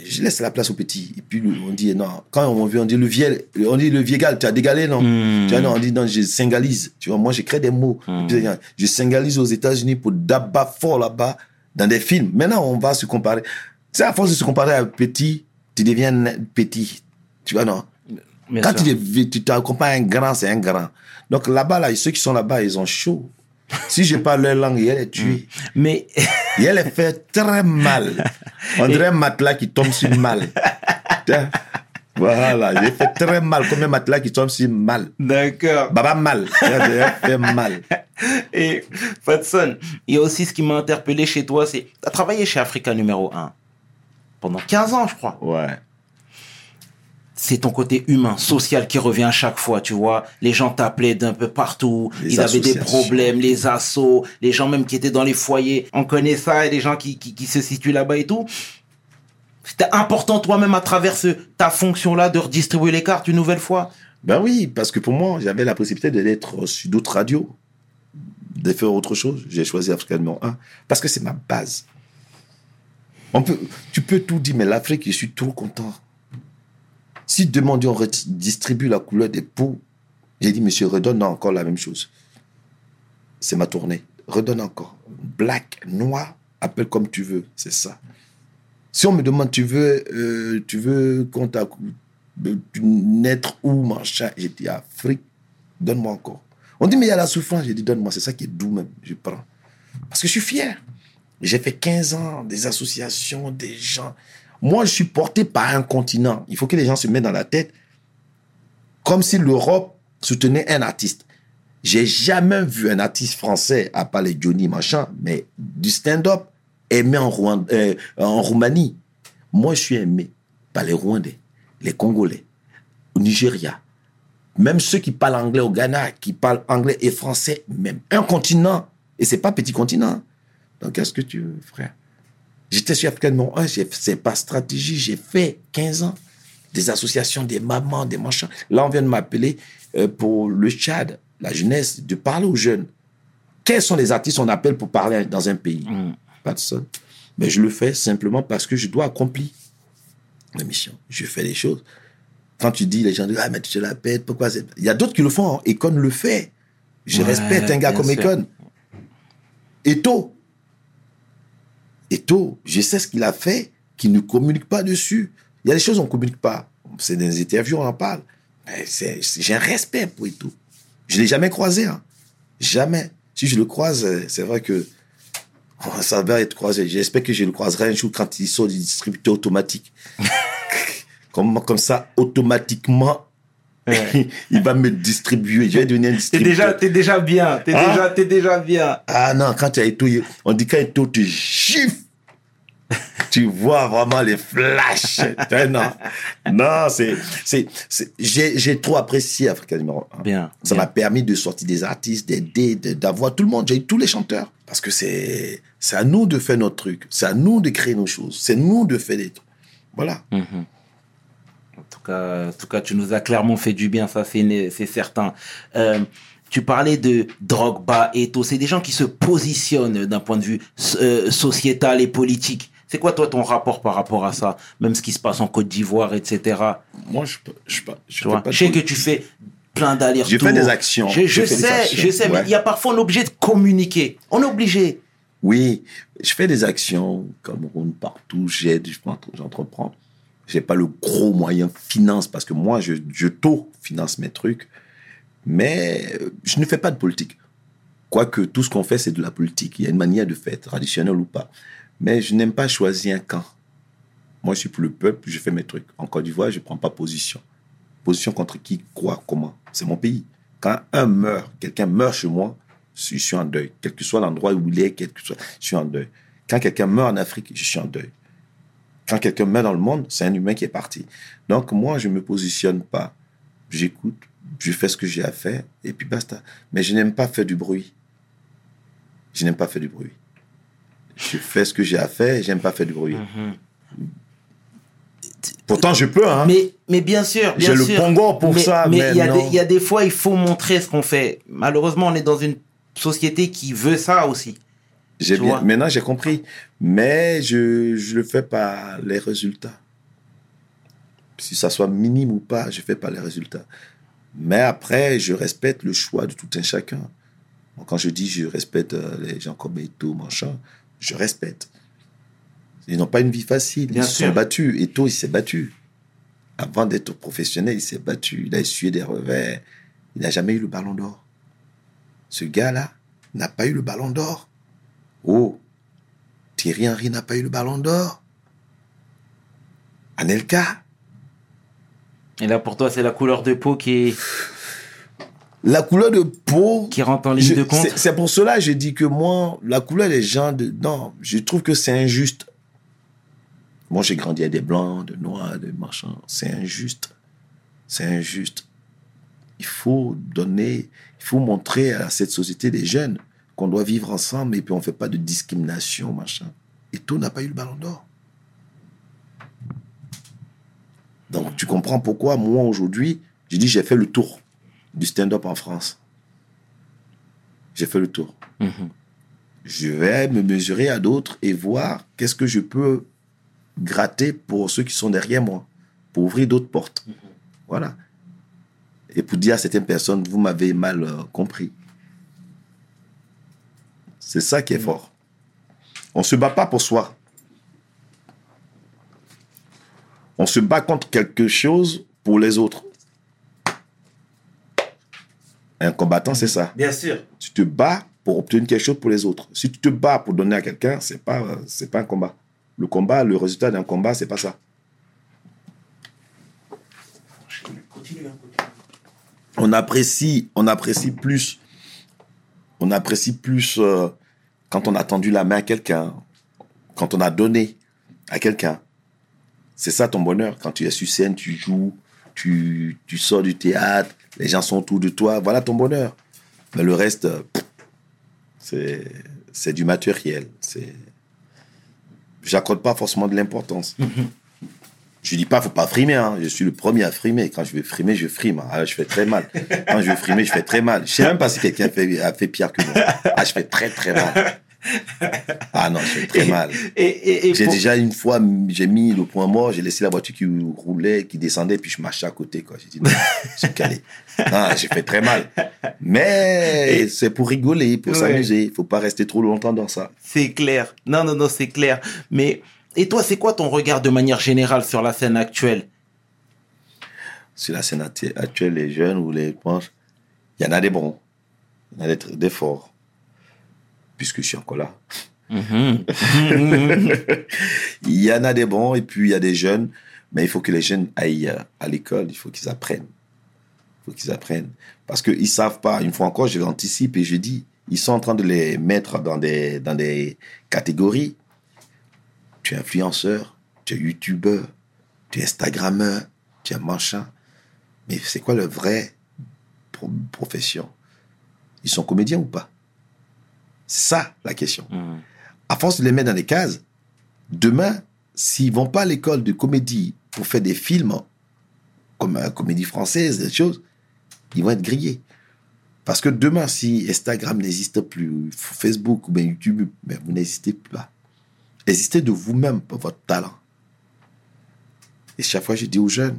Je laisse la place aux petits. Et puis on dit non. Quand on veut, on dit le vieux, on dit le viegal. Tu as dégalé non? Hmm. Tu vois non, on dit non. Je singalise. Tu vois, moi j'écris des mots. Hmm. Puis, Je singalise aux États-Unis pour d'abord fort là-bas dans des films. Maintenant, on va se comparer. C'est à force de se comparer à petit, tu deviens petit. Tu vois non? Bien Quand sûr. tu t'accompagnes un grand, c'est un grand. Donc là-bas là, ceux qui sont là-bas, ils ont chaud. Si je parle leur langue, elle est tuée. Mais Et elle est fait très mal. On dirait un matelas qui tombe sur mal. Voilà, j'ai fait très mal comme un matelas qui tombe sur mal? d'accord. Baba mal. Elle fait mal. Et Fatson, il y a aussi ce qui m'a interpellé chez toi, c'est tu as travaillé chez Africa numéro 1 pendant 15 ans, je crois. Ouais. C'est ton côté humain, social qui revient à chaque fois, tu vois. Les gens t'appelaient d'un peu partout, Les ils avaient des problèmes, les assos, les gens même qui étaient dans les foyers. On connaît ça et des gens qui, qui, qui se situent là-bas et tout. C'était important toi-même à travers ce, ta fonction-là de redistribuer les cartes une nouvelle fois? Ben oui, parce que pour moi, j'avais la possibilité d'être sur d'autres radios, de faire autre chose. J'ai choisi Africa numéro 1 parce que c'est ma base. On peut, tu peux tout dire, mais l'Afrique, je suis trop content. Si demain on redistribue la couleur des peaux, j'ai dit, monsieur, redonne encore la même chose. C'est ma tournée. Redonne encore. Black, noir, appelle comme tu veux. C'est ça. Si on me demande, tu veux, euh, tu veux qu'on de naître où, machin. J'ai dit, Afrique, donne-moi encore. On dit, mais il y a la souffrance. J'ai dit, donne-moi. C'est ça qui est doux même. Je prends. Parce que je suis fier. J'ai fait 15 ans, des associations, des gens. Moi, je suis porté par un continent. Il faut que les gens se mettent dans la tête comme si l'Europe soutenait un artiste. J'ai jamais vu un artiste français, à part les Johnny, machin, mais du stand-up aimé en, euh, en Roumanie. Moi, je suis aimé par les Rwandais, les Congolais, au Nigeria. Même ceux qui parlent anglais au Ghana, qui parlent anglais et français, même. Un continent. Et c'est pas petit continent. Donc, qu'est-ce que tu veux, frère? J'étais sur Africa numéro 1, j'ai- c'est par stratégie, j'ai fait 15 ans. Des associations, des mamans, des machins. Là, on vient de m'appeler euh, pour le Tchad, la jeunesse, de parler aux jeunes. Quels sont les artistes qu'on appelle pour parler dans un pays? Mm. Personne. Mais je le fais simplement parce que je dois accomplir la mission. Je fais les choses. Quand tu dis, les gens disent, ah, mais tu te la pètes, pourquoi c'est... Il y a d'autres qui le font. hein. Econ le fait. Je Ouais, respecte un gars comme sûr. Econ. Eto. Eto, je sais ce qu'il a fait, qu'il ne communique pas dessus. Il y a des choses qu'on ne communique pas. C'est dans les interviews, on en parle. J'ai un respect pour Eto. Je ne l'ai jamais croisé. hein. Jamais. Si je le croise, euh, c'est vrai que oh, ça va être croisé. J'espère que je le croiserai un jour quand il sort du distributeur automatique. comme, comme ça, automatiquement, il va me distribuer. Je vais devenir un T'es distributeur. déjà, t'es déjà bien, t'es Hein déjà, t'es déjà bien. Ah non, quand tu as été, on dit quand Eto te gifle, tu vois vraiment les flashs. Vois, non, non, c'est, c'est, j'ai, j'ai trop apprécié Africa numéro 1. Bien. Ça m'a permis de sortir des artistes, d'aider, de- d'avoir tout le monde. J'ai eu tous les chanteurs. Parce que c'est, c'est à nous de faire notre truc. C'est à nous de créer nos choses. C'est nous de faire des trucs. Voilà. Mhm. Cas, en tout cas, tu nous as clairement fait du bien, ça c'est certain. Euh, tu parlais de Drogba et tout, c'est des gens qui se positionnent d'un point de vue euh, sociétal et politique. C'est quoi toi ton rapport par rapport à ça, même ce qui se passe en Côte d'Ivoire, etc. Moi, je, je, je, Tu vois, je sais que tu fais plein d'allers-retours. Je fais des actions. Je, sais, actions, je sais, mais ouais. il y a parfois on est obligé de communiquer. On est obligé. Oui, je fais des actions, Cameroun, partout, j'aide, je prends- j'entreprends. J'ai pas le gros moyen finance parce que moi, je, je finance mes trucs. Mais euh, je ne fais pas de politique. Quoique tout ce qu'on fait, c'est de la politique. Il y a une manière de faire, traditionnelle ou pas. Mais je n'aime pas choisir un camp. Moi, je suis pour le peuple, je fais mes trucs. En Côte d'Ivoire, je ne prends pas position. Position contre qui, quoi, comment? C'est mon pays. Quand un meurt, quelqu'un meurt chez moi, je suis en deuil. Quel que soit l'endroit où il est, soit, je suis en deuil. Quand quelqu'un meurt en Afrique, je suis en deuil. Quand quelqu'un meurt dans le monde, c'est un humain qui est parti. Donc, moi, je ne me positionne pas. J'écoute, je fais ce que j'ai à faire, et puis basta. Mais je n'aime pas faire du bruit. Je n'aime pas faire du bruit. Je fais ce que j'ai à faire, et j'aime pas faire du bruit. Pourtant, je peux, hein. Mais, mais bien sûr, bien J'ai le pongo pour mais, ça, Mais y, il y a des fois, il faut montrer ce qu'on fait. Malheureusement, on est dans une société qui veut ça aussi. J'ai bien, vois? maintenant, j'ai compris. Mais je, je le fais par les résultats. Si ça soit minime ou pas, je fais pas les résultats. Mais après, je respecte le choix de tout un chacun. Quand je dis je respecte euh, les gens comme Eto, machin, je respecte. Ils n'ont pas une vie facile. Bien ils se sont battus. Eto, il s'est battu. Avant d'être professionnel, il s'est battu. Il a essuyé des revers. Il n'a jamais eu le ballon d'or. Ce gars-là n'a pas eu le ballon d'or. Oh, Thierry Henry n'a pas eu le ballon d'or. Anelka, Et là, pour toi, c'est la couleur de peau qui, la couleur de peau. qui rentre en ligne je- de compte. c'est- pour cela que je dis que moi, la couleur des gens, de, non, je trouve que c'est injuste. Moi, j'ai grandi avec des blancs, des noirs, des machins. C'est injuste. C'est injuste. Il faut donner, il faut montrer à cette société des jeunes qu'on doit vivre ensemble et puis on ne fait pas de discrimination, machin. Et tout n'a pas eu le ballon d'or. Donc, tu comprends pourquoi, moi, aujourd'hui, je dis j'ai fait le tour du stand-up en France. J'ai fait le tour. Mhm. Je vais me mesurer à d'autres et voir qu'est-ce que je peux gratter pour ceux qui sont derrière moi, pour ouvrir d'autres portes. Voilà. Et pour dire à certaines personnes, vous m'avez mal euh, compris. C'est ça qui est fort. On ne se bat pas pour soi. On se bat contre quelque chose pour les autres. Un combattant, c'est ça. Bien sûr. Tu te bats pour obtenir quelque chose pour les autres. Si tu te bats pour donner à quelqu'un, c'est pas c'est pas un combat. Le combat, le résultat d'un combat, c'est pas ça. On apprécie, on apprécie plus, on apprécie plus euh, quand on a tendu la main à quelqu'un, quand on a donné à quelqu'un. C'est ça ton bonheur. Quand tu es sur scène, tu joues, tu, tu sors du théâtre, les gens sont autour de toi. Voilà ton bonheur. Mais le reste, euh, c'est du matériel. J'accorde pas forcément de l'importance. Je dis pas faut pas frimer. Hein. Je suis le premier à frimer. Quand je vais frimer, je frime. Ah, je fais très mal. Quand je vais frimer, je fais très mal. Je sais même pas si quelqu'un fait- a fait pire que moi. Ah, je fais très très mal. Ah non, je fais très mal. Et, et, et J'ai pour- déjà une fois, j'ai mis le point mort, j'ai laissé la voiture qui roulait, qui descendait, puis je marchais à côté, quoi. J'ai dit, non, je suis calé. Non, j'ai fait très mal. Mais c'est pour rigoler, pour Ouais. s'amuser. Il faut pas rester trop longtemps dans ça. C'est clair. Non, non, non, c'est clair. Mais, et toi, c'est quoi ton regard de manière générale sur la scène actuelle? Sur la scène actu- actuelle, les jeunes ou les proches, il y en a des bons. Il y en a des, forts. Puisque je suis encore là. Mhm. Il y en a des bons et puis il y a des jeunes. Mais il faut que les jeunes aillent à l'école. Il faut qu'ils apprennent. Il faut qu'ils apprennent. Parce qu'ils ne savent pas. Une fois encore, je l'anticipe et je dis, ils sont en train de les mettre dans des, dans des catégories. Tu es influenceur, tu es youtubeur, tu es instagrammeur, tu es machin. Mais c'est quoi le vrai pro- profession? Ils sont comédiens ou pas? C'est ça la question Mhm. à force de les mettre dans des cases, demain, s'ils vont pas à l'école de comédie pour faire des films, comme la comédie française, des choses, ils vont être grillés. Parce que demain, si Instagram n'existe plus, Facebook ou bien YouTube, ben, vous n'existez pas. Existez de vous-même pour votre talent. Et chaque fois, je dis aux jeunes,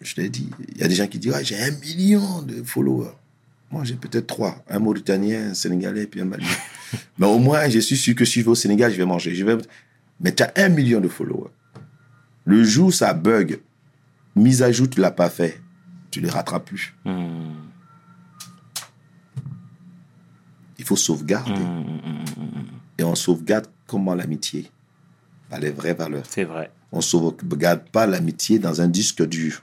je l'ai dit, il y a des gens qui disent, Ah, j'ai un million de followers. Moi, j'ai peut-être trois. Un Mauritanien, un Sénégalais, puis un Malien. Mais au moins, je suis sûr que si je vais au Sénégal, je vais manger. Je vais... Mais tu as un million de followers. Le jour où ça bug, mise à jour, tu l'as pas fait, tu ne les rattrapes plus. Hmm. Il faut sauvegarder. Hmm, Et on sauvegarde comment l'amitié Par les vraies valeurs. C'est vrai. On sauvegarde pas l'amitié dans un disque dur.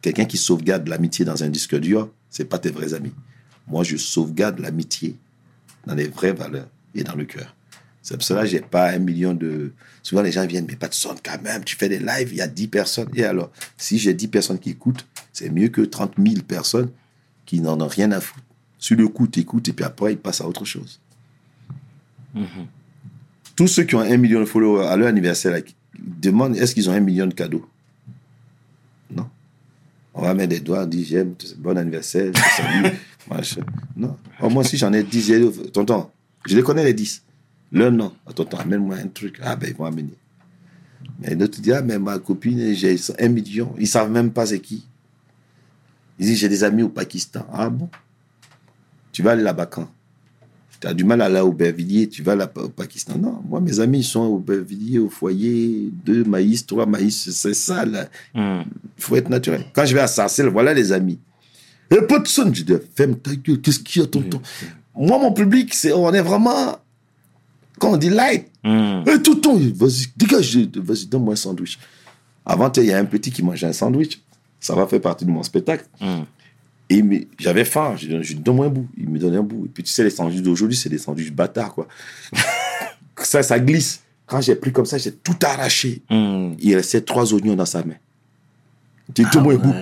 Quelqu'un qui sauvegarde l'amitié dans un disque dur, c'est pas tes vrais amis. Moi, je sauvegarde l'amitié dans les vraies valeurs et dans le cœur. C'est pour cela que j'ai pas un million de... Souvent, les gens viennent, mais pas de son quand même. Tu fais des lives, il y a 10 personnes. Et alors, si j'ai 10 personnes qui écoutent, c'est mieux que 30 000 personnes qui n'en ont rien à foutre. Sur le coup, tu écoutes et puis après, ils passent à autre chose. Tous ceux qui ont un million de followers à leur anniversaire, là, demandent est-ce qu'ils ont un million de cadeaux? Non. On va mettre des doigts, on dit j'aime, bon anniversaire, salue, machin. Non. Oh, moi, si j'en ai 10, j'ai- tonton, je les connais les 10. L'un, non. Ah, tonton, amène-moi un truc. Ah, ben, ils vont amener. Mais l'autre dit, ah, mais ma copine, j'ai un million. Ils savent même pas c'est qui. Ils disent, j'ai des amis au Pakistan. Ah bon Tu vas aller là-bas quand? Tu as du mal à aller à Aubervilliers, tu vas là au Pakistan. Non, moi, mes amis, ils sont à Aubervilliers, au foyer, deux maïs, trois maïs, c'est ça, là. Hmm. Il faut être naturel. Quand je vais à Sarcelles, voilà les amis. Et pas de son, je dis, ferme ta gueule, qu'est-ce qu'il y a, tonton? Moi, mon public, c'est, on est vraiment, quand on dit light, Hmm. Hé, tonton, vas-y, dégage, vas-y, donne-moi un sandwich. Avant, il y a un petit qui mangeait un sandwich. Ça va faire partie de mon spectacle. Et j'avais faim, je lui donne-moi un bout. Il me donnait un bout. Et puis, tu sais, les sandwichs d'aujourd'hui, c'est des sandwichs bâtards, quoi. ça, ça glisse. Quand j'ai pris comme ça, j'ai tout arraché. Hmm. Il restait trois oignons dans sa main. J'ai dit, donne-moi un bout.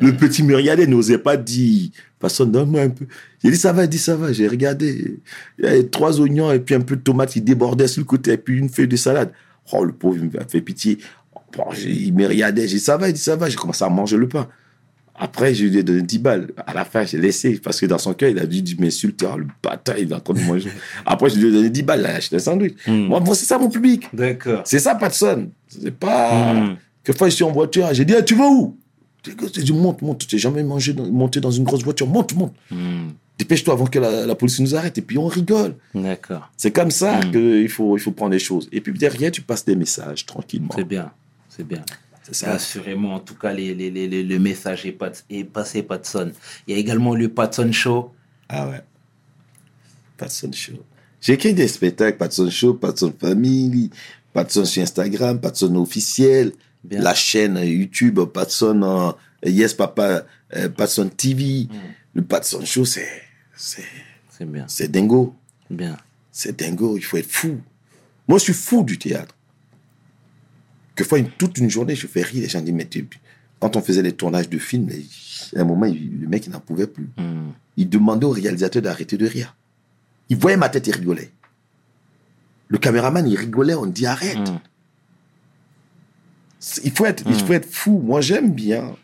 Le petit me regardait, n'osait pas dire, façon, donne-moi un peu. J'ai dit, ça va, il dit, ça va. J'ai regardé. Il y avait trois oignons et puis un peu de tomates qui débordaient sur le côté et puis une feuille de salade. Oh, le pauvre, il m'a fait pitié. Bon, il me regardait. J'ai dit, ça va, il dit, ça va. J'ai commencé à manger le pain. Après, je lui ai donné 10 balles. À la fin, j'ai laissé parce que dans son cœur, il a dû m'insulter. Oh, le bâtard, il est en train de manger. Après, je lui ai donné 10 balles. Il a acheté un sandwich. Hmm. Moi, c'est ça mon public. D'accord. C'est ça, Patson. C'est pas. Hmm. Quelquefois, je suis en voiture, j'ai dit, Ah, tu vas où? J'ai dit, monte, monte. Tu n'es jamais mangé dans- monté dans une grosse voiture. Monte, monte. Hmm. Dépêche-toi avant que la, la police nous arrête. Et puis, on rigole. D'accord. C'est comme ça Mm. qu'il faut, il faut prendre les choses. Et puis, derrière, tu passes des messages tranquillement. C'est bien. C'est bien. Ça. Assurément, en tout cas, les, les, les- les- le message est, pas, est passé, Patson. Il y a également le Patson Show. Ah ouais. Patson Show. J'ai écrit des spectacles, Patson Show, Patson Family, Patson sur Instagram, Patson officiel, Bien. la chaîne YouTube, Patson Yes Papa, euh, Patson TV. Mm. Le Patson Show, c'est, c'est, C'est bien. c'est dingo. Bien. C'est dingo, il faut être fou. Moi, je suis fou du théâtre. Quelquefois, une, toute une journée, je fais rire. Les gens disent, mais tu- quand on faisait les tournages de films, à un moment, il- le mec, il n'en pouvait plus. Hmm. Il demandait au réalisateur d'arrêter de rire. Il voyait ma tête, il rigolait. Le caméraman, il rigolait, on dit arrête. Hmm. Il, faut être, il faut être fou. Moi, j'aime bien.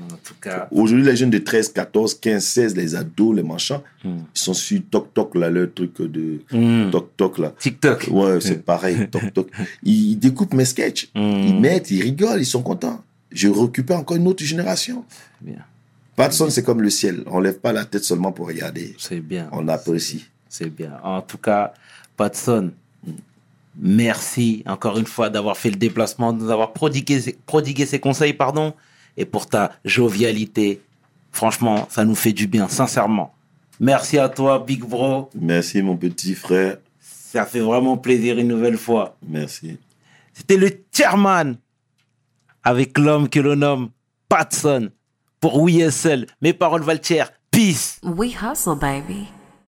En tout cas, Aujourd'hui, les jeunes de 13, 14, 15, 16, les ados, les machins, hmm. ils sont sur Toc Toc, là, le truc de Hmm. Toc Toc, là. TikTok. Ouais, c'est pareil, toc toc. Ils, ils découpent mes sketchs, Hmm. ils mettent, ils rigolent, ils sont contents. Je récupère encore une autre génération. Bien. Patson, c'est comme le ciel. On lève pas la tête seulement pour regarder. C'est bien. On apprécie. C'est bien. En tout cas, Patson, merci encore une fois d'avoir fait le déplacement, de nous avoir prodigué, prodigué ces conseils, pardon, et pour ta jovialité. Franchement, ça nous fait du bien, sincèrement. Merci à toi, Big Bro. Merci, mon petit frère. Ça fait vraiment plaisir une nouvelle fois. Merci. C'était le chairman avec l'homme que l'on nomme Patson pour WSL. Mes paroles valent. Peace. We hustle, baby.